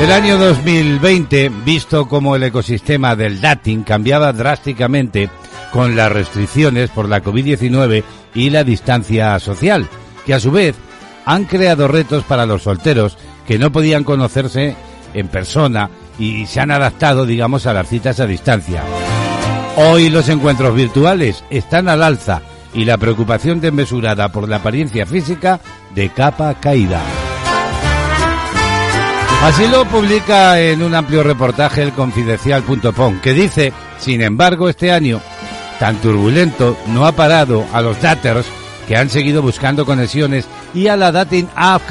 El año 2020, visto como el ecosistema del dating cambiaba drásticamente con las restricciones por la COVID-19 y la distancia social, que a su vez han creado retos para los solteros que no podían conocerse en persona y se han adaptado, digamos, a las citas a distancia. Hoy los encuentros virtuales están al alza y la preocupación desmesurada por la apariencia física de capa caída. Así lo publica en un amplio reportaje el confidencial.com, que dice, sin embargo, este año tan turbulento no ha parado a los daters que han seguido buscando conexiones y a la dating app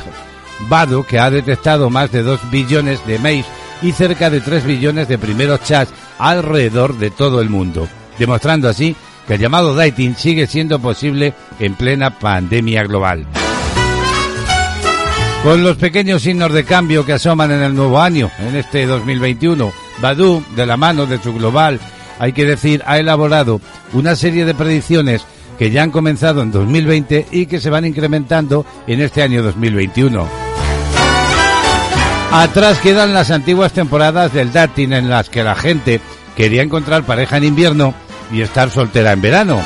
Badu, que ha detectado más de 2 billones de mails y cerca de 3 billones de primeros chats alrededor de todo el mundo, demostrando así que el llamado dating sigue siendo posible en plena pandemia global. Con los pequeños signos de cambio que asoman en el nuevo año, en este 2021, Badu, de la mano de su global, hay que decir, ha elaborado una serie de predicciones que ya han comenzado en 2020 y que se van incrementando en este año 2021. Atrás quedan las antiguas temporadas del dating en las que la gente quería encontrar pareja en invierno y estar soltera en verano.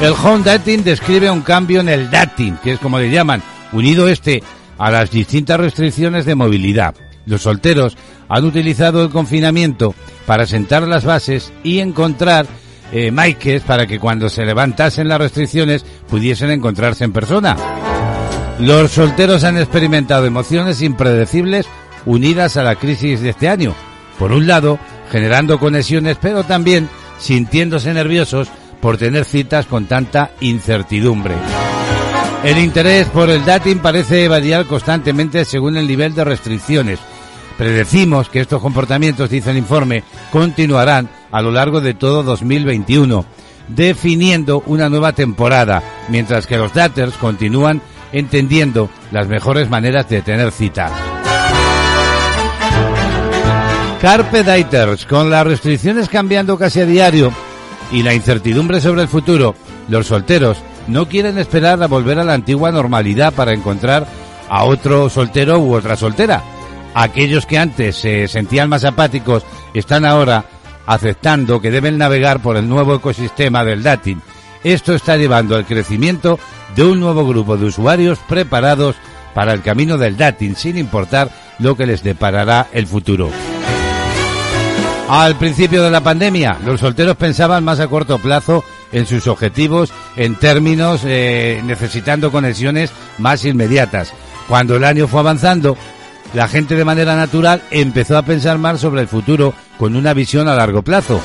El home dating describe un cambio en el dating, que es como le llaman, unido este a las distintas restricciones de movilidad. Los solteros han utilizado el confinamiento para sentar las bases y encontrar eh, para que cuando se levantasen las restricciones pudiesen encontrarse en persona. Los solteros han experimentado emociones impredecibles unidas a la crisis de este año. Por un lado, generando conexiones, pero también sintiéndose nerviosos por tener citas con tanta incertidumbre. El interés por el dating parece variar constantemente según el nivel de restricciones. Predecimos que estos comportamientos, dice el informe, continuarán a lo largo de todo 2021, definiendo una nueva temporada, mientras que los daters continúan entendiendo las mejores maneras de tener citas. Carpe Daters, con las restricciones cambiando casi a diario y la incertidumbre sobre el futuro, los solteros no quieren esperar a volver a la antigua normalidad para encontrar a otro soltero u otra soltera. Aquellos que antes se sentían más apáticos están ahora aceptando que deben navegar por el nuevo ecosistema del dating. Esto está llevando al crecimiento de un nuevo grupo de usuarios preparados para el camino del dating sin importar lo que les deparará el futuro. Al principio de la pandemia, los solteros pensaban más a corto plazo en sus objetivos en términos eh, necesitando conexiones más inmediatas. Cuando el año fue avanzando, la gente de manera natural empezó a pensar más sobre el futuro con una visión a largo plazo.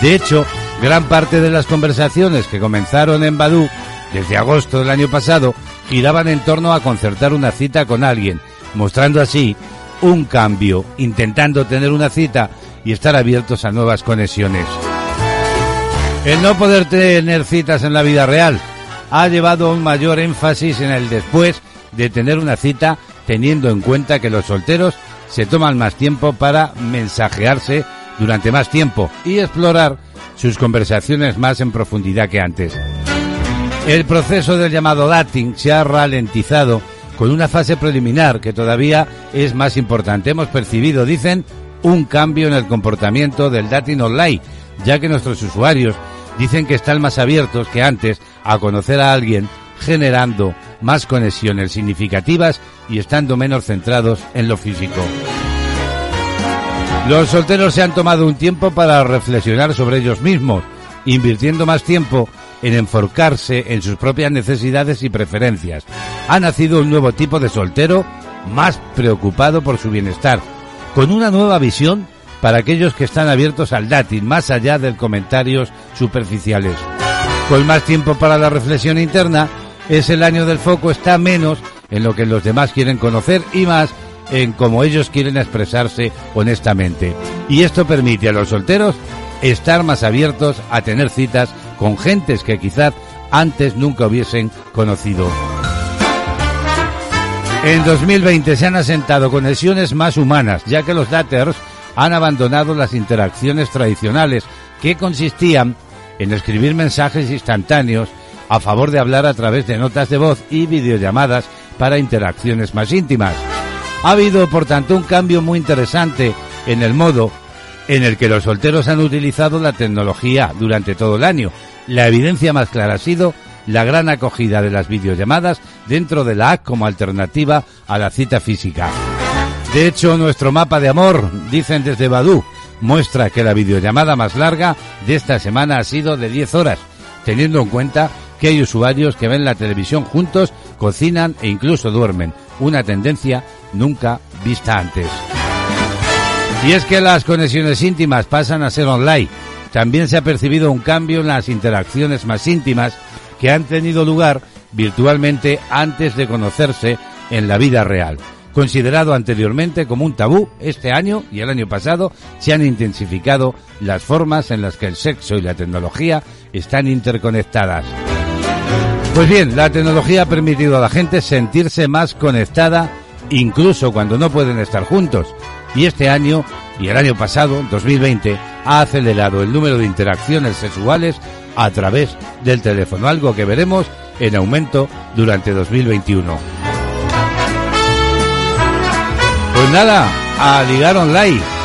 De hecho, gran parte de las conversaciones que comenzaron en Badú desde agosto del año pasado giraban en torno a concertar una cita con alguien, mostrando así un cambio, intentando tener una cita y estar abiertos a nuevas conexiones. El no poder tener citas en la vida real ha llevado a un mayor énfasis en el después de tener una cita teniendo en cuenta que los solteros se toman más tiempo para mensajearse durante más tiempo y explorar sus conversaciones más en profundidad que antes. El proceso del llamado dating se ha ralentizado con una fase preliminar que todavía es más importante. Hemos percibido, dicen, un cambio en el comportamiento del dating online, ya que nuestros usuarios dicen que están más abiertos que antes a conocer a alguien, generando más conexiones significativas y estando menos centrados en lo físico. Los solteros se han tomado un tiempo para reflexionar sobre ellos mismos, invirtiendo más tiempo en enfocarse en sus propias necesidades y preferencias. Ha nacido un nuevo tipo de soltero más preocupado por su bienestar, con una nueva visión para aquellos que están abiertos al dating, más allá de comentarios superficiales. Con más tiempo para la reflexión interna, es el año del foco, está menos en lo que los demás quieren conocer y más en cómo ellos quieren expresarse honestamente. Y esto permite a los solteros estar más abiertos a tener citas con gentes que quizás antes nunca hubiesen conocido. En 2020 se han asentado conexiones más humanas, ya que los daters han abandonado las interacciones tradicionales que consistían en escribir mensajes instantáneos a favor de hablar a través de notas de voz y videollamadas para interacciones más íntimas. Ha habido, por tanto, un cambio muy interesante en el modo en el que los solteros han utilizado la tecnología durante todo el año. La evidencia más clara ha sido la gran acogida de las videollamadas dentro de la app como alternativa a la cita física. De hecho, nuestro mapa de amor, dicen desde Badu, muestra que la videollamada más larga de esta semana ha sido de 10 horas, teniendo en cuenta que hay usuarios que ven la televisión juntos, cocinan e incluso duermen, una tendencia nunca vista antes. Y es que las conexiones íntimas pasan a ser online. También se ha percibido un cambio en las interacciones más íntimas que han tenido lugar virtualmente antes de conocerse en la vida real. Considerado anteriormente como un tabú, este año y el año pasado se han intensificado las formas en las que el sexo y la tecnología están interconectadas. Pues bien, la tecnología ha permitido a la gente sentirse más conectada incluso cuando no pueden estar juntos. Y este año y el año pasado, 2020, ha acelerado el número de interacciones sexuales a través del teléfono, algo que veremos en aumento durante 2021. Pues nada, a ligar online.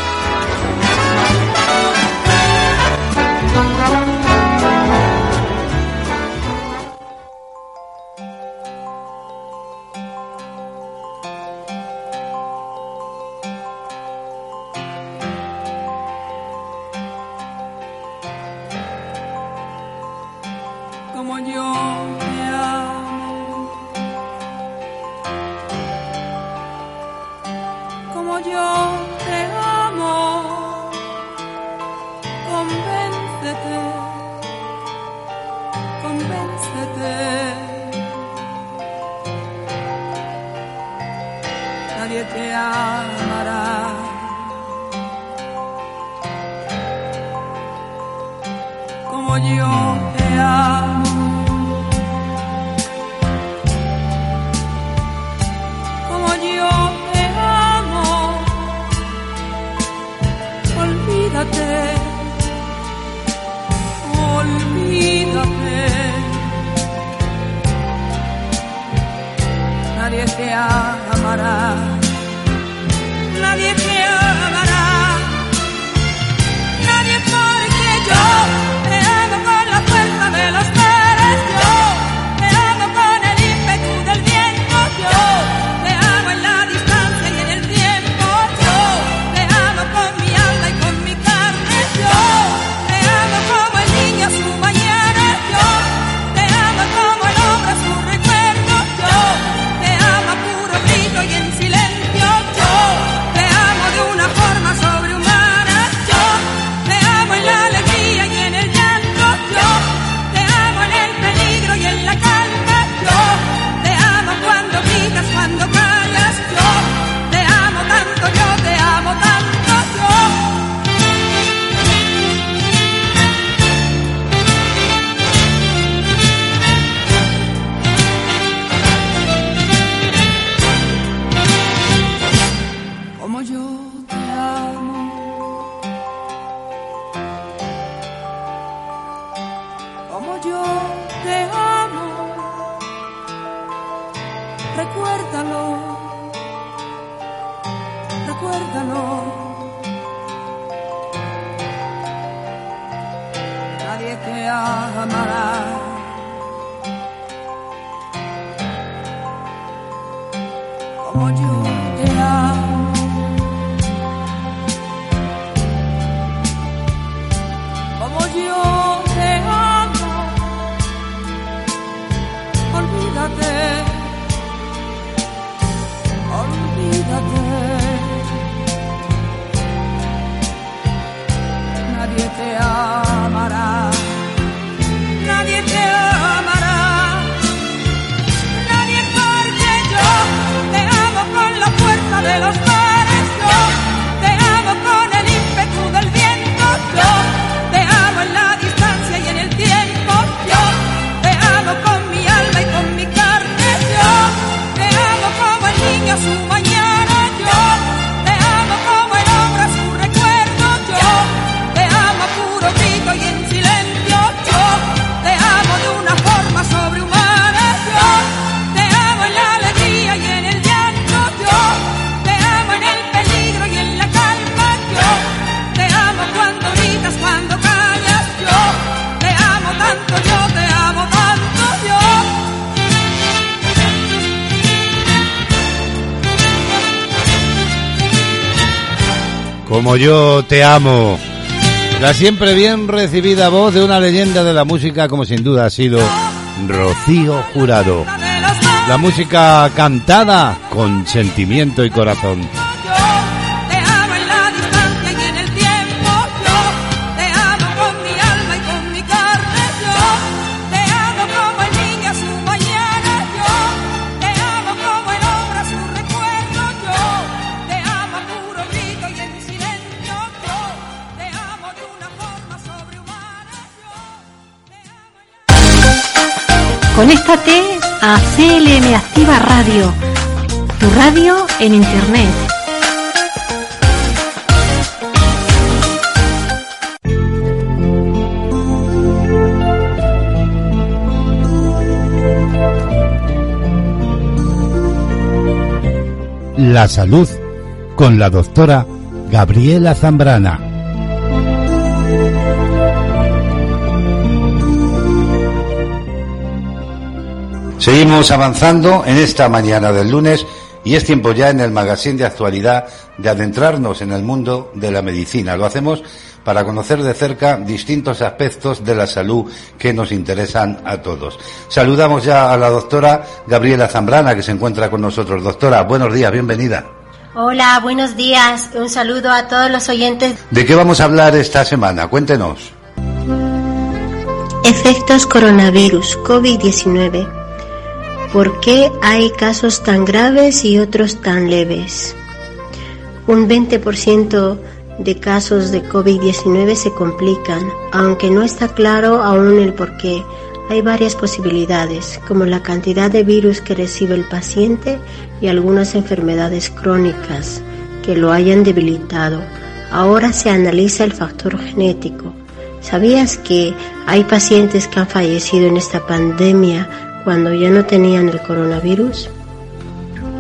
Nadie te amará. Como yo te amo. como yo te amo. Olvídate, olvídate. Nadie te amará, Como yo te amo. La siempre bien recibida voz de una leyenda de la música como sin duda ha sido Rocío Jurado. La música cantada con sentimiento y corazón. Conéctate a CLM Activa Radio, tu radio en Internet. La salud con la doctora Gabriela Zambrana. Seguimos avanzando en esta mañana del lunes y es tiempo ya en el magazine de actualidad de adentrarnos en el mundo de la medicina. Lo hacemos para conocer de cerca distintos aspectos de la salud que nos interesan a todos. Saludamos ya a la doctora Gabriela Zambrana que se encuentra con nosotros. Doctora, buenos días, bienvenida. Hola, buenos días. Un saludo a todos los oyentes. ¿De qué vamos a hablar esta semana? Cuéntenos. Efectos coronavirus COVID-19. ¿Por qué hay casos tan graves y otros tan leves? Un 20% de casos de COVID-19 se complican, aunque no está claro aún el por qué. Hay varias posibilidades, como la cantidad de virus que recibe el paciente y algunas enfermedades crónicas que lo hayan debilitado. Ahora se analiza el factor genético. ¿Sabías que hay pacientes que han fallecido en esta pandemia cuando ya no tenían el coronavirus?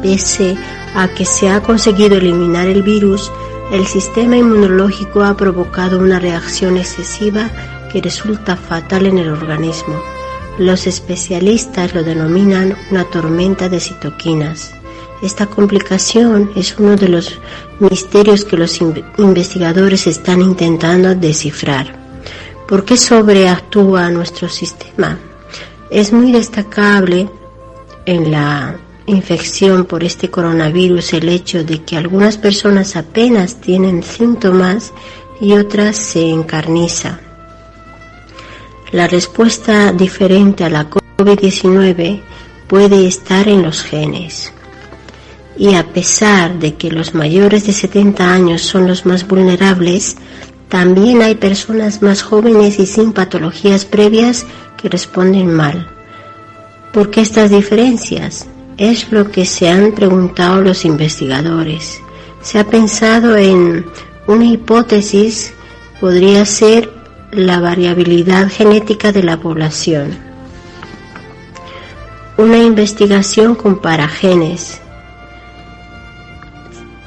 Pese a que se ha conseguido eliminar el virus, el sistema inmunológico ha provocado una reacción excesiva que resulta fatal en el organismo. Los especialistas lo denominan una tormenta de citoquinas. Esta complicación es uno de los misterios que los investigadores están intentando descifrar. ¿Por qué sobreactúa nuestro sistema? Es muy destacable en la infección por este coronavirus el hecho de que algunas personas apenas tienen síntomas y otras se encarnizan. La respuesta diferente a la COVID-19 puede estar en los genes. Y a pesar de que los mayores de 70 años son los más vulnerables, también hay personas más jóvenes y sin patologías previas que responden mal. ¿Por qué estas diferencias? Es lo que se han preguntado los investigadores. Se ha pensado en una hipótesis, podría ser la variabilidad genética de la población. Una investigación compara genes.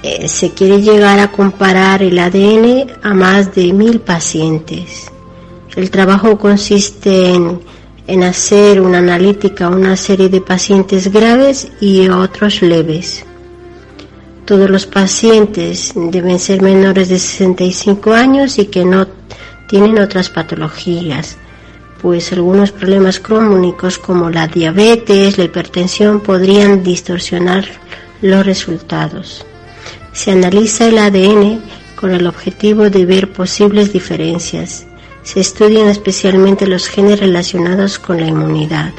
Eh, se quiere llegar a comparar el ADN a más de mil pacientes. El trabajo consiste en, en hacer una analítica a una serie de pacientes graves y otros leves. Todos los pacientes deben ser menores de 65 años y que no tienen otras patologías, pues algunos problemas crónicos como la diabetes, la hipertensión podrían distorsionar los resultados. Se analiza el ADN con el objetivo de ver posibles diferencias. Se estudian especialmente los genes relacionados con la inmunidad.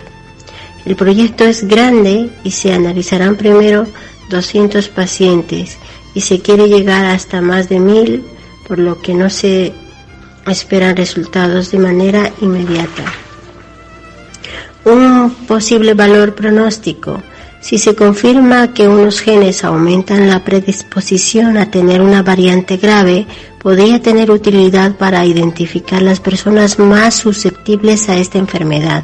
El proyecto es grande y se analizarán primero 200 pacientes y se quiere llegar hasta más de 1000, por lo que no se esperan resultados de manera inmediata. Un posible valor pronóstico. Si se confirma que unos genes aumentan la predisposición a tener una variante grave, podría tener utilidad para identificar las personas más susceptibles a esta enfermedad.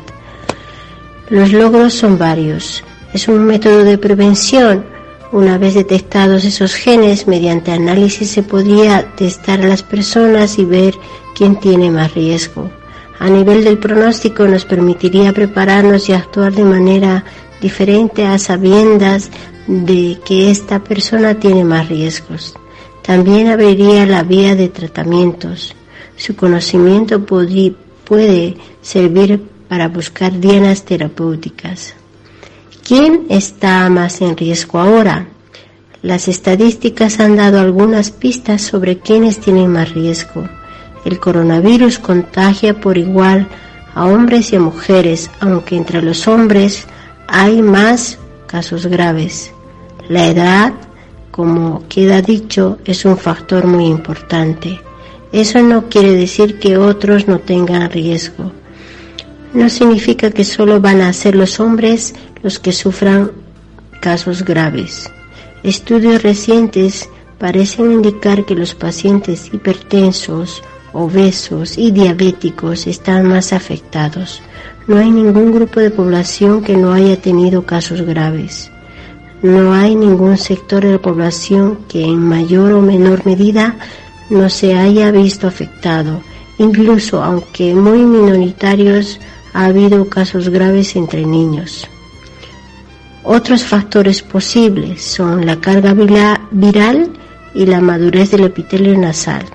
Los logros son varios. Es un método de prevención. Una vez detectados esos genes, mediante análisis se podría testar a las personas y ver quién tiene más riesgo. A nivel del pronóstico nos permitiría prepararnos y actuar de manera diferente a sabiendas de que esta persona tiene más riesgos. También abriría la vía de tratamientos. Su conocimiento puede servir para buscar dianas terapéuticas. ¿Quién está más en riesgo ahora? Las estadísticas han dado algunas pistas sobre quienes tienen más riesgo. El coronavirus contagia por igual a hombres y a mujeres, aunque entre los hombres hay más casos graves. La edad, como queda dicho, es un factor muy importante. Eso no quiere decir que otros no tengan riesgo. No significa que solo van a ser los hombres los que sufran casos graves. Estudios recientes parecen indicar que los pacientes hipertensos, obesos y diabéticos están más afectados. No hay ningún grupo de población que no haya tenido casos graves. No hay ningún sector de la población que en mayor o menor medida no se haya visto afectado. Incluso aunque muy minoritarios, ha habido casos graves entre niños. Otros factores posibles son la carga viral y la madurez del epitelio nasal.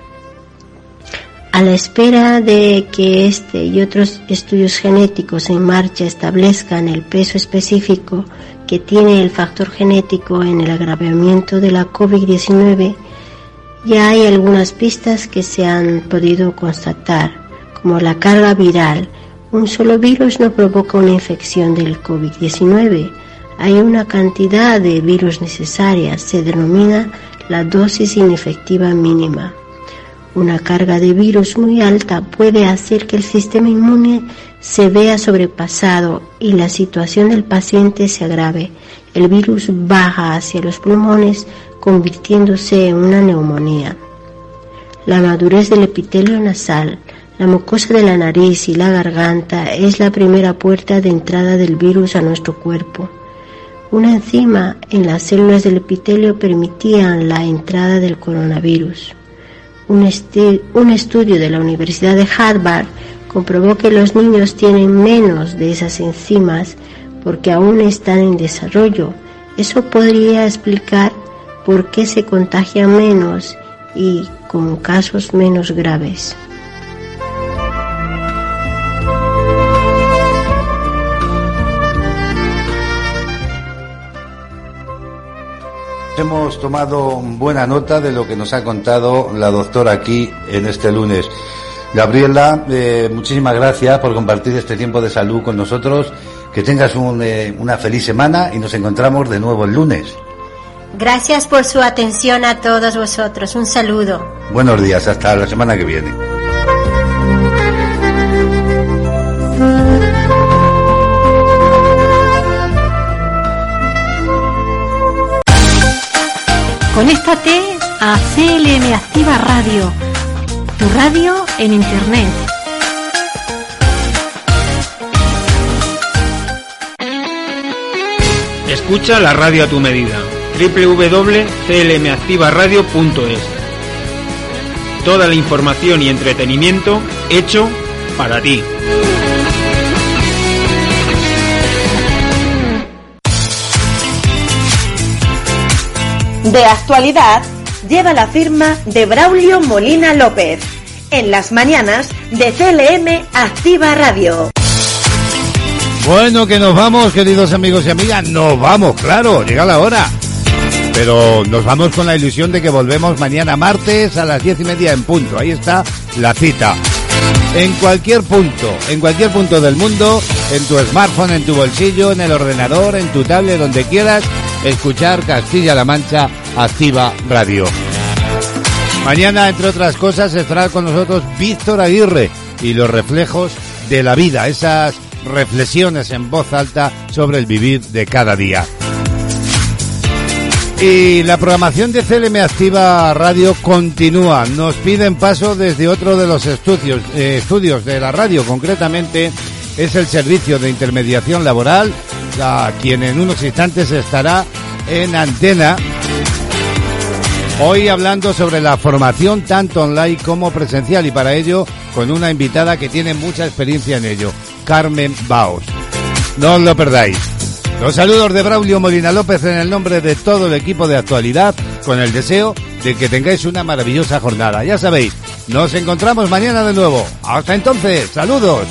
A la espera de que este y otros estudios genéticos en marcha establezcan el peso específico que tiene el factor genético en el agravamiento de la COVID-19, ya hay algunas pistas que se han podido constatar, como la carga viral. Un solo virus no provoca una infección del COVID-19. Hay una cantidad de virus necesarias, se denomina la dosis inefectiva mínima. Una carga de virus muy alta puede hacer que el sistema inmune se vea sobrepasado y la situación del paciente se agrave. El virus baja hacia los pulmones convirtiéndose en una neumonía. La madurez del epitelio nasal, la mucosa de la nariz y la garganta es la primera puerta de entrada del virus a nuestro cuerpo. Una enzima en las células del epitelio permitía la entrada del coronavirus. Un, estudio de la Universidad de Harvard comprobó que los niños tienen menos de esas enzimas porque aún están en desarrollo. Eso podría explicar por qué se contagian menos y con casos menos graves. Hemos tomado buena nota de lo que nos ha contado la doctora aquí en este lunes. Gabriela, eh, muchísimas gracias por compartir este tiempo de salud con nosotros. Que tengas un, eh, una feliz semana y nos encontramos de nuevo el lunes. Gracias por su atención a todos vosotros. Un saludo. Buenos días, hasta la semana que viene. Conéctate a CLM Activa Radio, tu radio en Internet. Escucha la radio a tu medida. www.clmactivaradio.es Toda la información y entretenimiento hecho para ti. De actualidad lleva la firma de Braulio Molina López. En las mañanas de CLM Activa Radio. Bueno, que nos vamos, queridos amigos y amigas. Nos vamos, claro, llega la hora. Pero nos vamos con la ilusión de que volvemos mañana martes a las diez y media en punto. Ahí está la cita. En cualquier punto, en cualquier punto del mundo, en tu smartphone, en tu bolsillo, en el ordenador, en tu tablet, donde quieras, escuchar Castilla-La Mancha Activa Radio. Mañana, entre otras cosas, estará con nosotros Víctor Aguirre y los reflejos de la vida, esas reflexiones en voz alta sobre el vivir de cada día. Y la programación de CLM Activa Radio continúa. Nos piden paso desde otro de los estudios, eh, estudios de la radio, concretamente es el servicio de intermediación laboral, a quien en unos instantes estará en antena. Hoy hablando sobre la formación tanto online como presencial y para ello con una invitada que tiene mucha experiencia en ello, Carmen Baos. No os lo perdáis. Los saludos de Braulio Molina López en el nombre de todo el equipo de actualidad con el deseo de que tengáis una maravillosa jornada. Ya sabéis, nos encontramos mañana de nuevo. Hasta entonces, saludos.